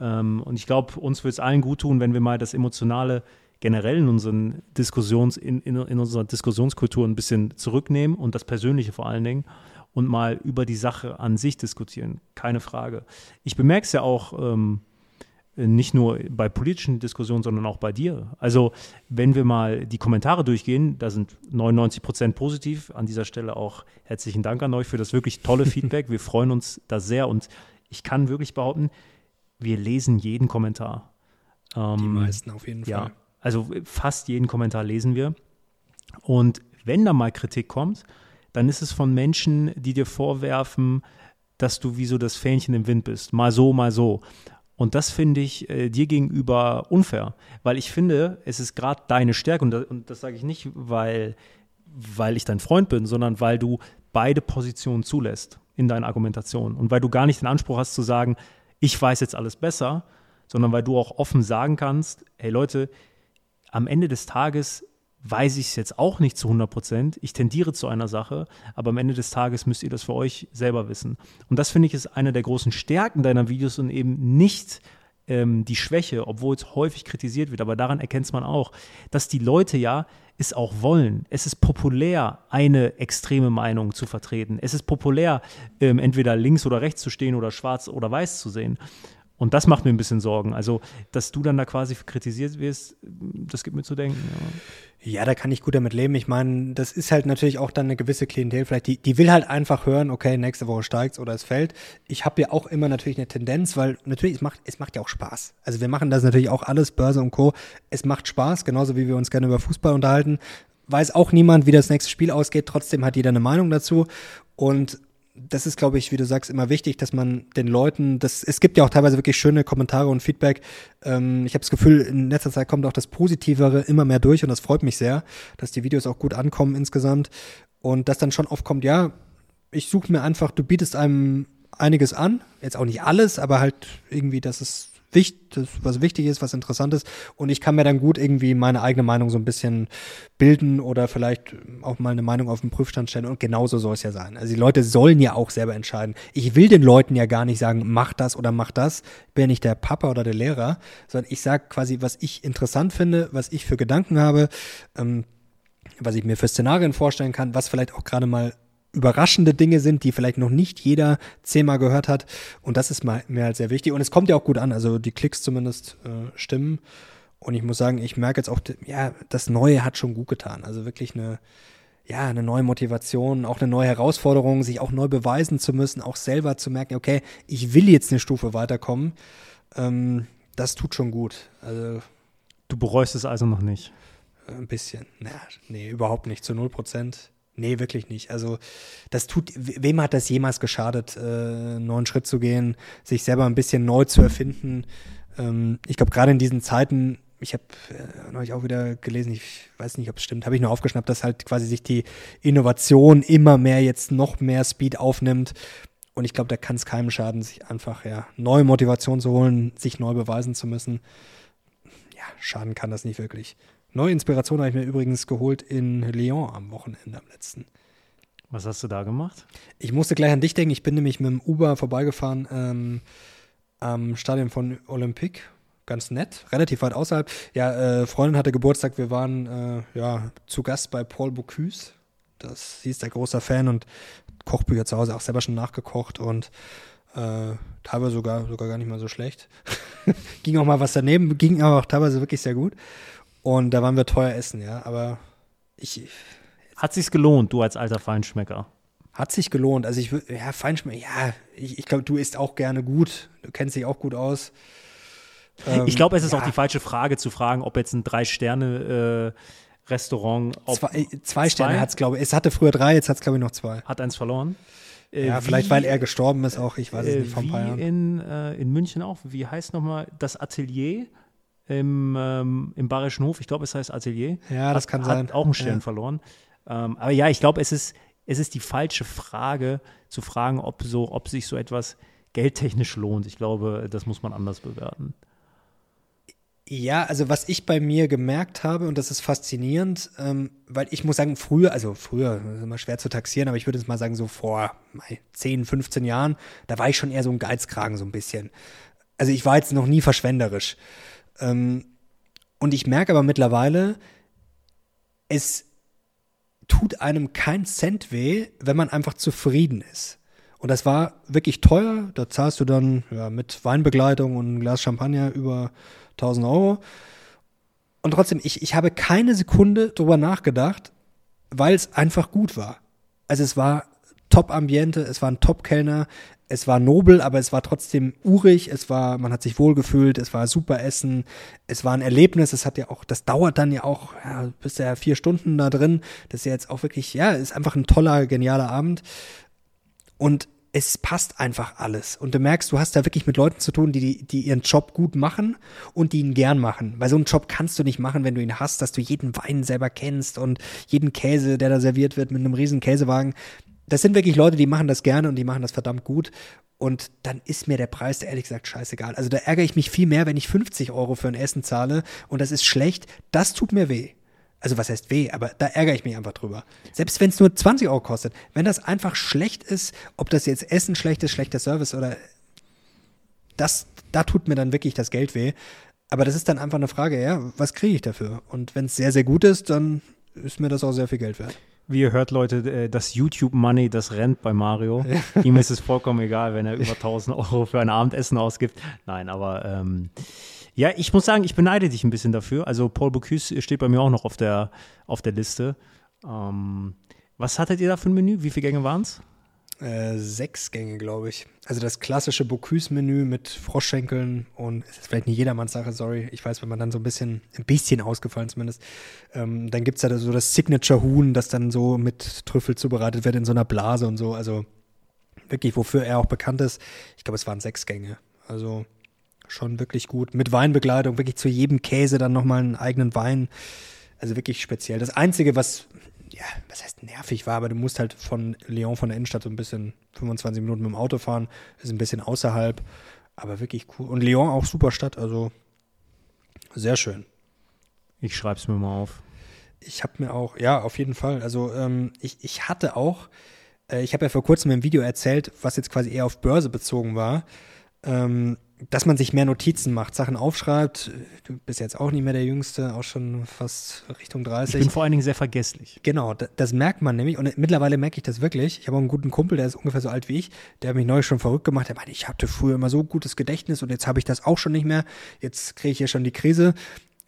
Ähm, und ich glaube, uns würde es allen gut tun, wenn wir mal das Emotionale generell in, unseren Diskussions, in, in, in unserer Diskussionskultur ein bisschen zurücknehmen und das Persönliche vor allen Dingen und mal über die Sache an sich diskutieren. Keine Frage. Ich bemerke es ja auch ähm, nicht nur bei politischen Diskussionen, sondern auch bei dir. Also, wenn wir mal die Kommentare durchgehen, da sind 99 Prozent positiv. An dieser Stelle auch herzlichen Dank an euch für das wirklich tolle Feedback. Wir freuen uns da sehr und ich kann wirklich behaupten, wir lesen jeden Kommentar. Ähm, Die meisten auf jeden ja, Fall. Also fast jeden Kommentar lesen wir. Und wenn da mal Kritik kommt, dann ist es von Menschen, die dir vorwerfen, dass du wie so das Fähnchen im Wind bist. Mal so, mal so. Und das finde ich äh, dir gegenüber unfair, weil ich finde, es ist gerade deine Stärke und das, und das sage ich nicht, weil, weil ich dein Freund bin, sondern weil du beide Positionen zulässt in deiner Argumentation und weil du gar nicht den Anspruch hast zu sagen, ich weiß jetzt alles besser, sondern weil du auch offen sagen kannst, hey Leute, am Ende des Tages weiß ich es jetzt auch nicht zu 100 Prozent. Ich tendiere zu einer Sache, aber am Ende des Tages müsst ihr das für euch selber wissen. Und das finde ich ist eine der großen Stärken deiner Videos und eben nicht ähm, die Schwäche, obwohl es häufig kritisiert wird. Aber daran erkennt man auch, dass die Leute ja es auch wollen. Es ist populär, eine extreme Meinung zu vertreten. Es ist populär, ähm, entweder links oder rechts zu stehen oder schwarz oder weiß zu sehen. Und das macht mir ein bisschen Sorgen. Also, dass du dann da quasi kritisiert wirst, das gibt mir zu denken. Ja, ja da kann ich gut damit leben. Ich meine, das ist halt natürlich auch dann eine gewisse Klientel, vielleicht, die, die will halt einfach hören, okay, nächste Woche steigt's oder es fällt. Ich habe ja auch immer natürlich eine Tendenz, weil natürlich, es macht, es macht ja auch Spaß. Also wir machen das natürlich auch alles, Börse und Co. Es macht Spaß, genauso wie wir uns gerne über Fußball unterhalten. Weiß auch niemand, wie das nächste Spiel ausgeht. Trotzdem hat jeder eine Meinung dazu. Und das ist, glaube ich, wie du sagst, immer wichtig, dass man den Leuten, das, es gibt ja auch teilweise wirklich schöne Kommentare und Feedback. Ähm, ich habe das Gefühl, in letzter Zeit kommt auch das Positivere immer mehr durch und das freut mich sehr, dass die Videos auch gut ankommen insgesamt und dass dann schon aufkommt, ja, ich suche mir einfach, du bietest einem einiges an, jetzt auch nicht alles, aber halt irgendwie, dass es wichtig, was wichtig ist, was interessant ist. Und ich kann mir dann gut irgendwie meine eigene Meinung so ein bisschen bilden oder vielleicht auch mal eine Meinung auf den Prüfstand stellen. Und genauso soll es ja sein. Also die Leute sollen ja auch selber entscheiden. Ich will den Leuten ja gar nicht sagen, mach das oder mach das. Ich bin nicht der Papa oder der Lehrer, sondern ich sage quasi, was ich interessant finde, was ich für Gedanken habe. Ähm, was ich mir für Szenarien vorstellen kann, was vielleicht auch gerade mal überraschende Dinge sind, die vielleicht noch nicht jeder zehnmal gehört hat. Und das ist mir halt sehr wichtig. Und es kommt ja auch gut an. Also die Klicks zumindest äh, stimmen. Und ich muss sagen, ich merke jetzt auch, ja, das Neue hat schon gut getan. Also wirklich eine, ja, eine neue Motivation, auch eine neue Herausforderung, sich auch neu beweisen zu müssen, auch selber zu merken, okay, ich will jetzt eine Stufe weiterkommen. Ähm, das tut schon gut. Also, du bereust es also noch nicht? Ein bisschen. Na, nee, überhaupt nicht. Zu 0 Prozent. Nee, wirklich nicht. Also, das tut, wem hat das jemals geschadet, äh, einen neuen Schritt zu gehen, sich selber ein bisschen neu zu erfinden? Ähm, ich glaube, gerade in diesen Zeiten, ich habe äh, neulich auch wieder gelesen, ich weiß nicht, ob es stimmt, habe ich nur aufgeschnappt, dass halt quasi sich die Innovation immer mehr jetzt noch mehr Speed aufnimmt. Und ich glaube, da kann es keinem schaden, sich einfach ja neue Motivation zu holen, sich neu beweisen zu müssen. Ja, schaden kann das nicht wirklich. Neue Inspiration habe ich mir übrigens geholt in Lyon am Wochenende am letzten. Was hast du da gemacht? Ich musste gleich an dich denken. Ich bin nämlich mit dem Uber vorbeigefahren ähm, am Stadion von Olympique. Ganz nett, relativ weit außerhalb. Ja, äh, Freundin hatte Geburtstag. Wir waren äh, ja zu Gast bei Paul Bocuse. Das sie ist der großer Fan und Kochbücher zu Hause auch selber schon nachgekocht und äh, teilweise sogar sogar gar nicht mal so schlecht. ging auch mal was daneben, ging aber auch teilweise wirklich sehr gut. Und da waren wir teuer essen, ja. Aber ich. Hat sich's gelohnt, du als alter Feinschmecker? Hat sich gelohnt. Also ich würde, ja, Feinschmecker, ja, ich, ich glaube, du isst auch gerne gut. Du kennst dich auch gut aus. Ähm, ich glaube, es ist ja. auch die falsche Frage zu fragen, ob jetzt ein Drei-Sterne- äh, Restaurant. Zwei, äh, zwei, Sterne hat es, glaube ich. Es hatte früher drei, jetzt hat es, glaube ich, noch zwei. Hat eins verloren. Äh, ja, wie, vielleicht weil er gestorben ist, auch, ich weiß es äh, nicht, vor ein paar Jahren. In, äh, in München auch. Wie heißt nochmal das Atelier? Im, ähm, im Bayerischen Hof, ich glaube, es heißt Atelier. Ja, das hat, kann sein. Hat auch einen Stern ja. verloren. Ähm, aber ja, ich glaube, es ist, es ist die falsche Frage zu fragen, ob, so, ob sich so etwas geldtechnisch lohnt. Ich glaube, das muss man anders bewerten. Ja, also was ich bei mir gemerkt habe, und das ist faszinierend, ähm, weil ich muss sagen, früher, also früher, das ist immer schwer zu taxieren, aber ich würde jetzt mal sagen, so vor 10, 15 Jahren, da war ich schon eher so ein Geizkragen, so ein bisschen. Also ich war jetzt noch nie verschwenderisch. Ähm, und ich merke aber mittlerweile, es tut einem kein Cent weh, wenn man einfach zufrieden ist. Und das war wirklich teuer. Da zahlst du dann ja, mit Weinbegleitung und ein Glas Champagner über 1000 Euro. Und trotzdem, ich, ich habe keine Sekunde drüber nachgedacht, weil es einfach gut war. Also es war Top-Ambiente, es war ein Top-Kellner, es war nobel, aber es war trotzdem urig, es war, man hat sich wohlgefühlt, es war super Essen, es war ein Erlebnis, es hat ja auch, das dauert dann ja auch, ja, bist ja vier Stunden da drin, das ist ja jetzt auch wirklich, ja, ist einfach ein toller, genialer Abend und es passt einfach alles. Und du merkst, du hast da wirklich mit Leuten zu tun, die, die ihren Job gut machen und die ihn gern machen. Weil so einen Job kannst du nicht machen, wenn du ihn hast, dass du jeden Wein selber kennst und jeden Käse, der da serviert wird mit einem riesen Käsewagen das sind wirklich Leute, die machen das gerne und die machen das verdammt gut. Und dann ist mir der Preis ehrlich gesagt scheißegal. Also da ärgere ich mich viel mehr, wenn ich 50 Euro für ein Essen zahle und das ist schlecht. Das tut mir weh. Also was heißt weh, aber da ärgere ich mich einfach drüber. Selbst wenn es nur 20 Euro kostet. Wenn das einfach schlecht ist, ob das jetzt Essen schlecht ist, schlechter Service oder das, da tut mir dann wirklich das Geld weh. Aber das ist dann einfach eine Frage, ja, was kriege ich dafür? Und wenn es sehr, sehr gut ist, dann ist mir das auch sehr viel Geld wert. Wie ihr hört, Leute, äh, das YouTube-Money, das rennt bei Mario. Ja. Ihm ist es vollkommen egal, wenn er über 1000 Euro für ein Abendessen ausgibt. Nein, aber ähm, ja, ich muss sagen, ich beneide dich ein bisschen dafür. Also Paul Bocuse steht bei mir auch noch auf der, auf der Liste. Ähm, was hattet ihr da für ein Menü? Wie viele Gänge waren es? Äh, sechs Gänge, glaube ich. Also das klassische Bocuse-Menü mit Froschschenkeln und es ist vielleicht nicht jedermanns Sache, sorry. Ich weiß, wenn man dann so ein bisschen, ein bisschen ausgefallen zumindest. Ähm, dann gibt es ja so das Signature-Huhn, das dann so mit Trüffel zubereitet wird in so einer Blase und so. Also wirklich, wofür er auch bekannt ist. Ich glaube, es waren sechs Gänge. Also schon wirklich gut. Mit Weinbegleitung, wirklich zu jedem Käse dann nochmal einen eigenen Wein. Also wirklich speziell. Das Einzige, was ja, was heißt nervig war, aber du musst halt von Lyon, von der Innenstadt so ein bisschen 25 Minuten mit dem Auto fahren, ist ein bisschen außerhalb, aber wirklich cool. Und Lyon auch super Stadt, also sehr schön. Ich schreib's mir mal auf. Ich habe mir auch, ja, auf jeden Fall. Also ähm, ich, ich hatte auch, äh, ich habe ja vor kurzem im Video erzählt, was jetzt quasi eher auf Börse bezogen war. Ähm, dass man sich mehr Notizen macht, Sachen aufschreibt. Du bist jetzt auch nicht mehr der Jüngste, auch schon fast Richtung 30. Ich bin vor allen Dingen sehr vergesslich. Genau, das, das merkt man nämlich. Und mittlerweile merke ich das wirklich. Ich habe auch einen guten Kumpel, der ist ungefähr so alt wie ich. Der hat mich neulich schon verrückt gemacht. Der meinte, ich hatte früher immer so gutes Gedächtnis und jetzt habe ich das auch schon nicht mehr. Jetzt kriege ich hier schon die Krise.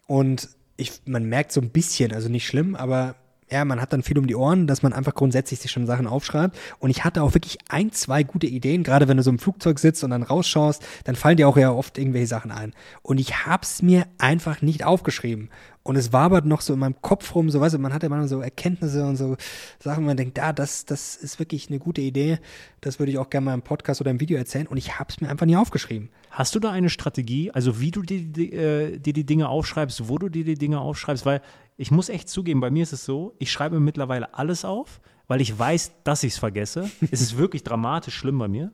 Und ich, man merkt so ein bisschen, also nicht schlimm, aber ja, man hat dann viel um die Ohren, dass man einfach grundsätzlich sich schon Sachen aufschreibt. Und ich hatte auch wirklich ein, zwei gute Ideen, gerade wenn du so im Flugzeug sitzt und dann rausschaust, dann fallen dir auch ja oft irgendwelche Sachen ein. Und ich hab's mir einfach nicht aufgeschrieben. Und es wabert noch so in meinem Kopf rum, so weißt du, man hat ja manchmal so Erkenntnisse und so Sachen, man denkt, ja, das, das ist wirklich eine gute Idee. Das würde ich auch gerne mal im Podcast oder im Video erzählen. Und ich hab's mir einfach nie aufgeschrieben. Hast du da eine Strategie, also wie du dir die, äh, dir die Dinge aufschreibst, wo du dir die Dinge aufschreibst? Weil ich muss echt zugeben, bei mir ist es so, ich schreibe mittlerweile alles auf, weil ich weiß, dass ich es vergesse. es ist wirklich dramatisch schlimm bei mir.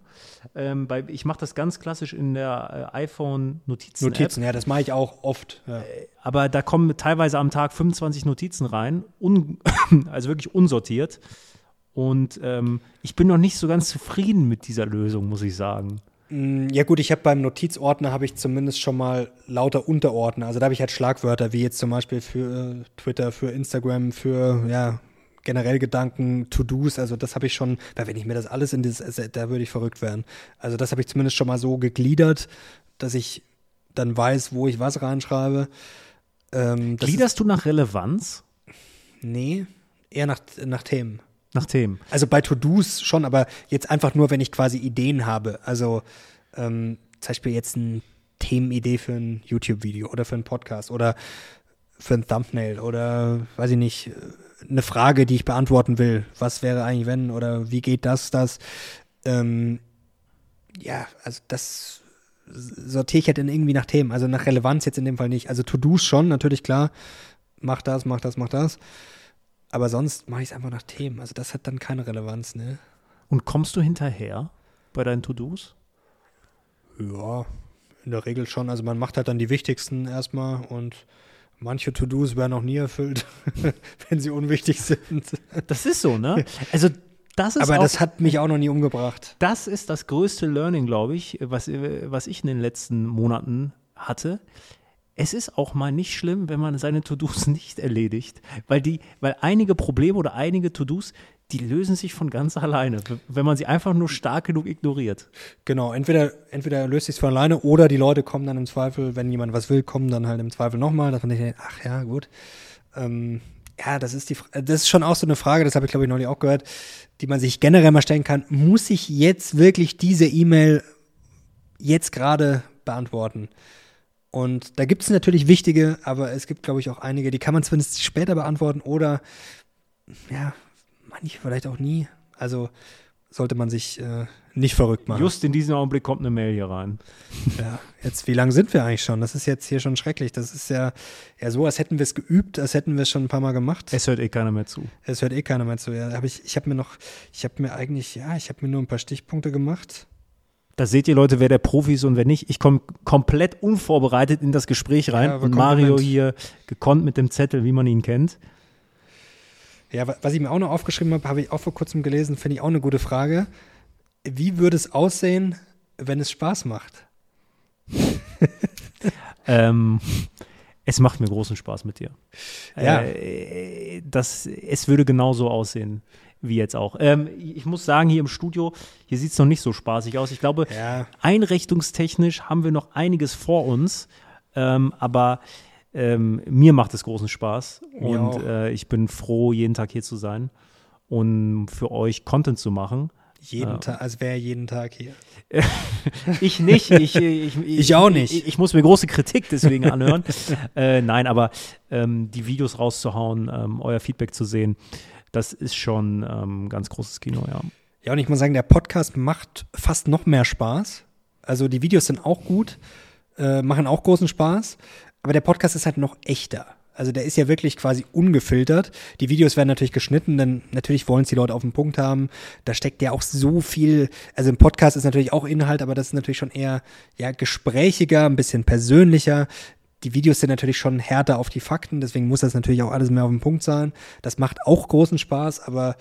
Ähm, bei, ich mache das ganz klassisch in der äh, iPhone-Notizen. Notizen, ja, das mache ich auch oft. Ja. Äh, aber da kommen teilweise am Tag 25 Notizen rein, also wirklich unsortiert. Und ähm, ich bin noch nicht so ganz zufrieden mit dieser Lösung, muss ich sagen. Mm, ja gut, ich habe beim Notizordner habe ich zumindest schon mal lauter Unterordner. Also da habe ich halt Schlagwörter, wie jetzt zum Beispiel für äh, Twitter, für Instagram, für ja generell Gedanken, To-Dos. Also das habe ich schon, weil wenn ich mir das alles in dieses, da würde ich verrückt werden. Also das habe ich zumindest schon mal so gegliedert, dass ich dann weiß, wo ich was reinschreibe. Ähm, Gliederst du nach Relevanz? Nee, eher nach, nach Themen. Nach Themen. Also bei To-Dos schon, aber jetzt einfach nur, wenn ich quasi Ideen habe. Also ähm, zum Beispiel jetzt eine Themenidee für ein YouTube-Video oder für einen Podcast oder für ein Thumbnail oder weiß ich nicht, eine Frage, die ich beantworten will. Was wäre eigentlich, wenn oder wie geht das, das? Ähm, ja, also das sortiere ich halt in irgendwie nach Themen, also nach Relevanz jetzt in dem Fall nicht. Also To-Dos schon, natürlich klar. Mach das, mach das, mach das. Aber sonst mache ich es einfach nach Themen. Also das hat dann keine Relevanz, ne? Und kommst du hinterher bei deinen To-Dos? Ja, in der Regel schon. Also man macht halt dann die wichtigsten erstmal und manche To-Dos werden auch nie erfüllt, wenn sie unwichtig sind. Das ist so, ne? Also das ist Aber auch, das hat mich auch noch nie umgebracht. Das ist das größte Learning, glaube ich, was, was ich in den letzten Monaten hatte es ist auch mal nicht schlimm, wenn man seine To-Dos nicht erledigt, weil die, weil einige Probleme oder einige To-Dos, die lösen sich von ganz alleine, wenn man sie einfach nur stark genug ignoriert. Genau, entweder, entweder löst sich von alleine oder die Leute kommen dann im Zweifel, wenn jemand was will, kommen dann halt im Zweifel nochmal, dass man denkt, ach ja, gut. Ähm, ja, das ist die, das ist schon auch so eine Frage, das habe ich glaube ich neulich auch gehört, die man sich generell mal stellen kann. Muss ich jetzt wirklich diese E-Mail jetzt gerade beantworten? Und da gibt es natürlich wichtige, aber es gibt, glaube ich, auch einige, die kann man zumindest später beantworten oder ja, manche vielleicht auch nie. Also sollte man sich äh, nicht verrückt machen. Just in diesem Augenblick kommt eine Mail hier rein. Ja, jetzt, wie lange sind wir eigentlich schon? Das ist jetzt hier schon schrecklich. Das ist ja, ja so, als hätten wir es geübt, als hätten wir es schon ein paar Mal gemacht. Es hört eh keiner mehr zu. Es hört eh keiner mehr zu. Ja, hab ich ich habe mir noch, ich habe mir eigentlich, ja, ich habe mir nur ein paar Stichpunkte gemacht. Da seht ihr Leute, wer der Profi ist und wer nicht. Ich komme komplett unvorbereitet in das Gespräch rein ja, und Mario hier gekonnt mit dem Zettel, wie man ihn kennt. Ja, was ich mir auch noch aufgeschrieben habe, habe ich auch vor kurzem gelesen, finde ich auch eine gute Frage. Wie würde es aussehen, wenn es Spaß macht? ähm, es macht mir großen Spaß mit dir. Ja. Äh, das, es würde genauso aussehen wie jetzt auch. Ähm, ich muss sagen, hier im Studio, hier sieht es noch nicht so spaßig aus. Ich glaube, ja. einrichtungstechnisch haben wir noch einiges vor uns, ähm, aber ähm, mir macht es großen Spaß mir und äh, ich bin froh, jeden Tag hier zu sein und für euch Content zu machen. Jeden äh, Tag, als wäre jeden Tag hier. ich nicht. Ich, ich, ich, ich auch nicht. Ich, ich, muss mir große Kritik deswegen anhören. äh, nein, aber ähm, die Videos rauszuhauen, ähm, euer Feedback zu sehen, das ist schon ähm, ganz großes Kino, ja. Ja, und ich muss sagen, der Podcast macht fast noch mehr Spaß. Also die Videos sind auch gut, äh, machen auch großen Spaß, aber der Podcast ist halt noch echter. Also der ist ja wirklich quasi ungefiltert. Die Videos werden natürlich geschnitten, denn natürlich wollen es die Leute auf den Punkt haben. Da steckt ja auch so viel, also im Podcast ist natürlich auch Inhalt, aber das ist natürlich schon eher ja gesprächiger, ein bisschen persönlicher die Videos sind natürlich schon härter auf die Fakten, deswegen muss das natürlich auch alles mehr auf den Punkt sein. Das macht auch großen Spaß, aber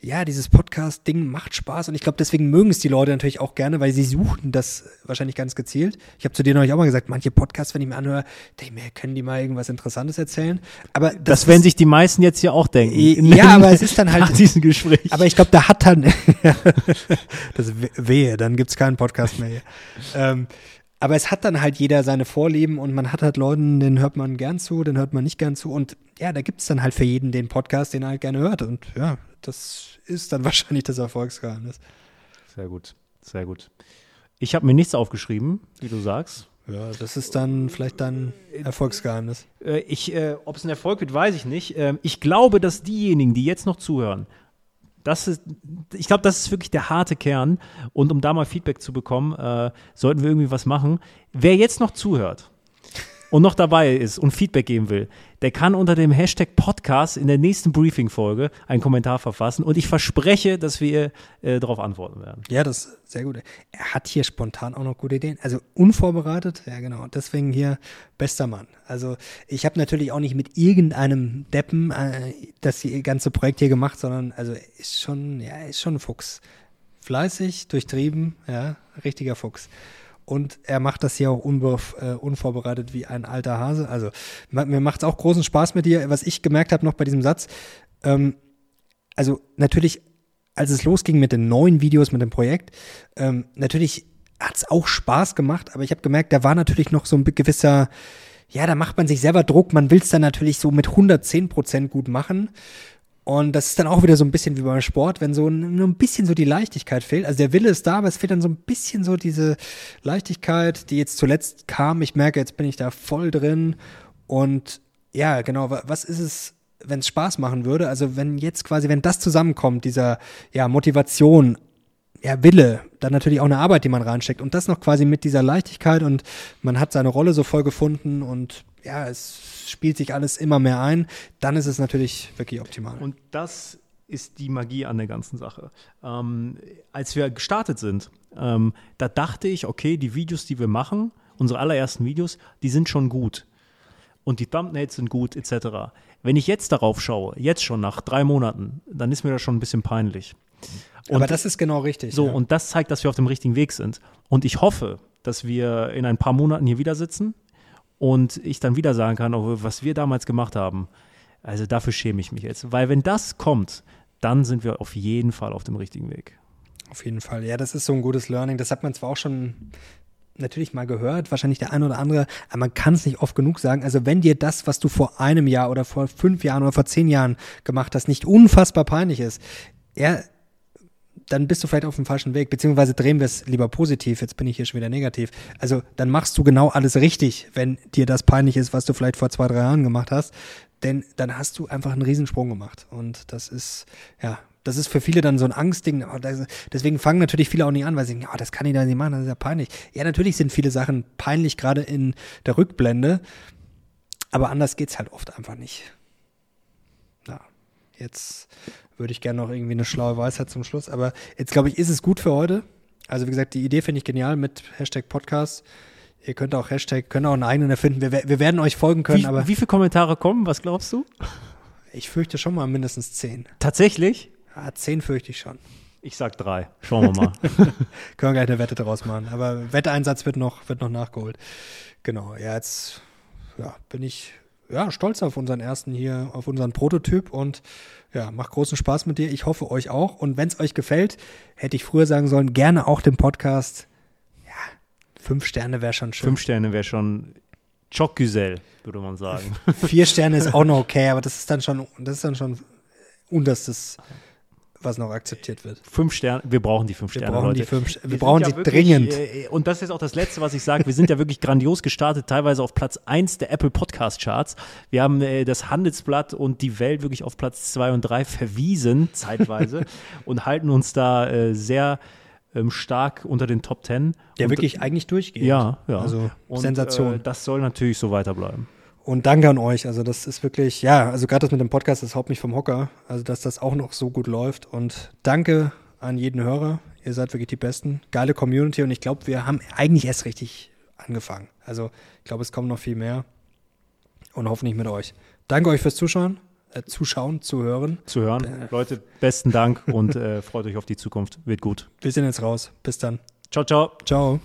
ja, dieses Podcast-Ding macht Spaß und ich glaube, deswegen mögen es die Leute natürlich auch gerne, weil sie suchen das wahrscheinlich ganz gezielt. Ich habe zu dir neulich auch mal gesagt, manche Podcasts, wenn ich mir anhöre, denke ich mir, können die mal irgendwas Interessantes erzählen? Aber das, das werden sich die meisten jetzt hier auch denken. Ja, aber es ist dann halt nach diesem Gespräch. Aber ich glaube, da hat dann das wehe, dann gibt's keinen Podcast mehr. Hier. Ähm, aber es hat dann halt jeder seine Vorlieben und man hat halt Leuten, den hört man gern zu, den hört man nicht gern zu. Und ja, da gibt es dann halt für jeden den Podcast, den er halt gerne hört. Und ja, das ist dann wahrscheinlich das Erfolgsgeheimnis. Sehr gut, sehr gut. Ich habe mir nichts aufgeschrieben, wie du sagst. Ja, das ist dann vielleicht dann Erfolgsgeheimnis. Äh, ich, äh, ob es ein Erfolg wird, weiß ich nicht. Ähm, ich glaube, dass diejenigen, die jetzt noch zuhören, das ist, ich glaube, das ist wirklich der harte Kern. Und um da mal Feedback zu bekommen, äh, sollten wir irgendwie was machen. Wer jetzt noch zuhört und noch dabei ist und Feedback geben will, der kann unter dem Hashtag Podcast in der nächsten Briefing-Folge einen Kommentar verfassen. Und ich verspreche, dass wir äh, darauf antworten werden. Ja, das ist sehr gut. Er hat hier spontan auch noch gute Ideen. Also unvorbereitet, ja genau. Deswegen hier bester Mann. Also ich habe natürlich auch nicht mit irgendeinem Deppen äh, das ganze Projekt hier gemacht, sondern also ist schon, ja, ist schon ein Fuchs. Fleißig, durchtrieben, ja, richtiger Fuchs. Und er macht das hier auch äh, unvorbereitet wie ein alter Hase. Also mir macht es auch großen Spaß mit dir. Was ich gemerkt habe noch bei diesem Satz, ähm, also natürlich, als es losging mit den neuen Videos, mit dem Projekt, ähm, natürlich hat es auch Spaß gemacht, aber ich habe gemerkt, da war natürlich noch so ein gewisser, ja, da macht man sich selber Druck, man will es dann natürlich so mit 110 Prozent gut machen. Und das ist dann auch wieder so ein bisschen wie beim Sport, wenn so ein, ein bisschen so die Leichtigkeit fehlt. Also der Wille ist da, aber es fehlt dann so ein bisschen so diese Leichtigkeit, die jetzt zuletzt kam. Ich merke, jetzt bin ich da voll drin. Und ja, genau, was ist es, wenn es Spaß machen würde? Also wenn jetzt quasi, wenn das zusammenkommt, dieser ja, Motivation, ja, Wille, dann natürlich auch eine Arbeit, die man reinsteckt und das noch quasi mit dieser Leichtigkeit und man hat seine Rolle so voll gefunden und ja, es spielt sich alles immer mehr ein, dann ist es natürlich wirklich optimal. Und das ist die Magie an der ganzen Sache. Ähm, als wir gestartet sind, ähm, da dachte ich, okay, die Videos, die wir machen, unsere allerersten Videos, die sind schon gut. Und die Thumbnails sind gut, etc. Wenn ich jetzt darauf schaue, jetzt schon nach drei Monaten, dann ist mir das schon ein bisschen peinlich. Und Aber das ist genau richtig. So, ja. und das zeigt, dass wir auf dem richtigen Weg sind. Und ich hoffe, dass wir in ein paar Monaten hier wieder sitzen und ich dann wieder sagen kann, was wir damals gemacht haben. Also dafür schäme ich mich jetzt. Weil wenn das kommt, dann sind wir auf jeden Fall auf dem richtigen Weg. Auf jeden Fall. Ja, das ist so ein gutes Learning. Das hat man zwar auch schon natürlich mal gehört, wahrscheinlich der eine oder andere, aber man kann es nicht oft genug sagen. Also wenn dir das, was du vor einem Jahr oder vor fünf Jahren oder vor zehn Jahren gemacht hast, nicht unfassbar peinlich ist, ja, dann bist du vielleicht auf dem falschen Weg, beziehungsweise drehen wir es lieber positiv, jetzt bin ich hier schon wieder negativ. Also dann machst du genau alles richtig, wenn dir das peinlich ist, was du vielleicht vor zwei, drei Jahren gemacht hast, denn dann hast du einfach einen Riesensprung gemacht und das ist, ja, das ist für viele dann so ein Angstding. Oh, deswegen fangen natürlich viele auch nicht an, weil sie denken, oh, das kann ich da nicht machen, das ist ja peinlich. Ja, natürlich sind viele Sachen peinlich, gerade in der Rückblende, aber anders geht's halt oft einfach nicht. Ja, jetzt würde ich gerne noch irgendwie eine schlaue Weisheit zum Schluss. Aber jetzt glaube ich, ist es gut für heute. Also wie gesagt, die Idee finde ich genial mit Hashtag Podcast. Ihr könnt auch Hashtag, könnt auch einen eigenen erfinden. Wir, wir werden euch folgen können. Wie, aber wie viele Kommentare kommen? Was glaubst du? Ich fürchte schon mal mindestens zehn. Tatsächlich? Ja, zehn fürchte ich schon. Ich sag drei. Schauen wir mal. Können wir gleich eine Wette daraus machen. Aber Wetteeinsatz wird noch, wird noch nachgeholt. Genau. Ja, jetzt ja, bin ich ja, stolz auf unseren ersten hier, auf unseren Prototyp und ja, macht großen Spaß mit dir. Ich hoffe euch auch. Und wenn es euch gefällt, hätte ich früher sagen sollen, gerne auch den Podcast. Ja, fünf Sterne wäre schon schön. Fünf Sterne wäre schon Chokgüsel, würde man sagen. Vier Sterne ist auch noch okay, aber das ist dann schon, das ist dann schon unterstes was noch akzeptiert wird. Fünf Sterne, wir brauchen die fünf Sterne, wir brauchen Leute. Die fünf, wir, wir brauchen sie ja wirklich, dringend. Äh, und das ist auch das Letzte, was ich sage. Wir sind ja wirklich grandios gestartet, teilweise auf Platz 1 der Apple Podcast Charts. Wir haben äh, das Handelsblatt und die Welt wirklich auf Platz 2 und 3 verwiesen, zeitweise, und halten uns da äh, sehr ähm, stark unter den Top 10. Der und, wirklich eigentlich durchgeht. Ja, ja. Also und, Sensation. Äh, das soll natürlich so weiterbleiben. Und danke an euch. Also das ist wirklich, ja, also gerade das mit dem Podcast, das haut mich vom Hocker. Also dass das auch noch so gut läuft. Und danke an jeden Hörer. Ihr seid wirklich die Besten. Geile Community und ich glaube, wir haben eigentlich erst richtig angefangen. Also ich glaube, es kommt noch viel mehr. Und hoffentlich mit euch. Danke euch fürs Zuschauen. Äh, zuschauen, zuhören. Zuhören. Äh, Leute, besten Dank und äh, freut euch auf die Zukunft. Wird gut. Wir sind jetzt raus. Bis dann. Ciao, ciao. Ciao.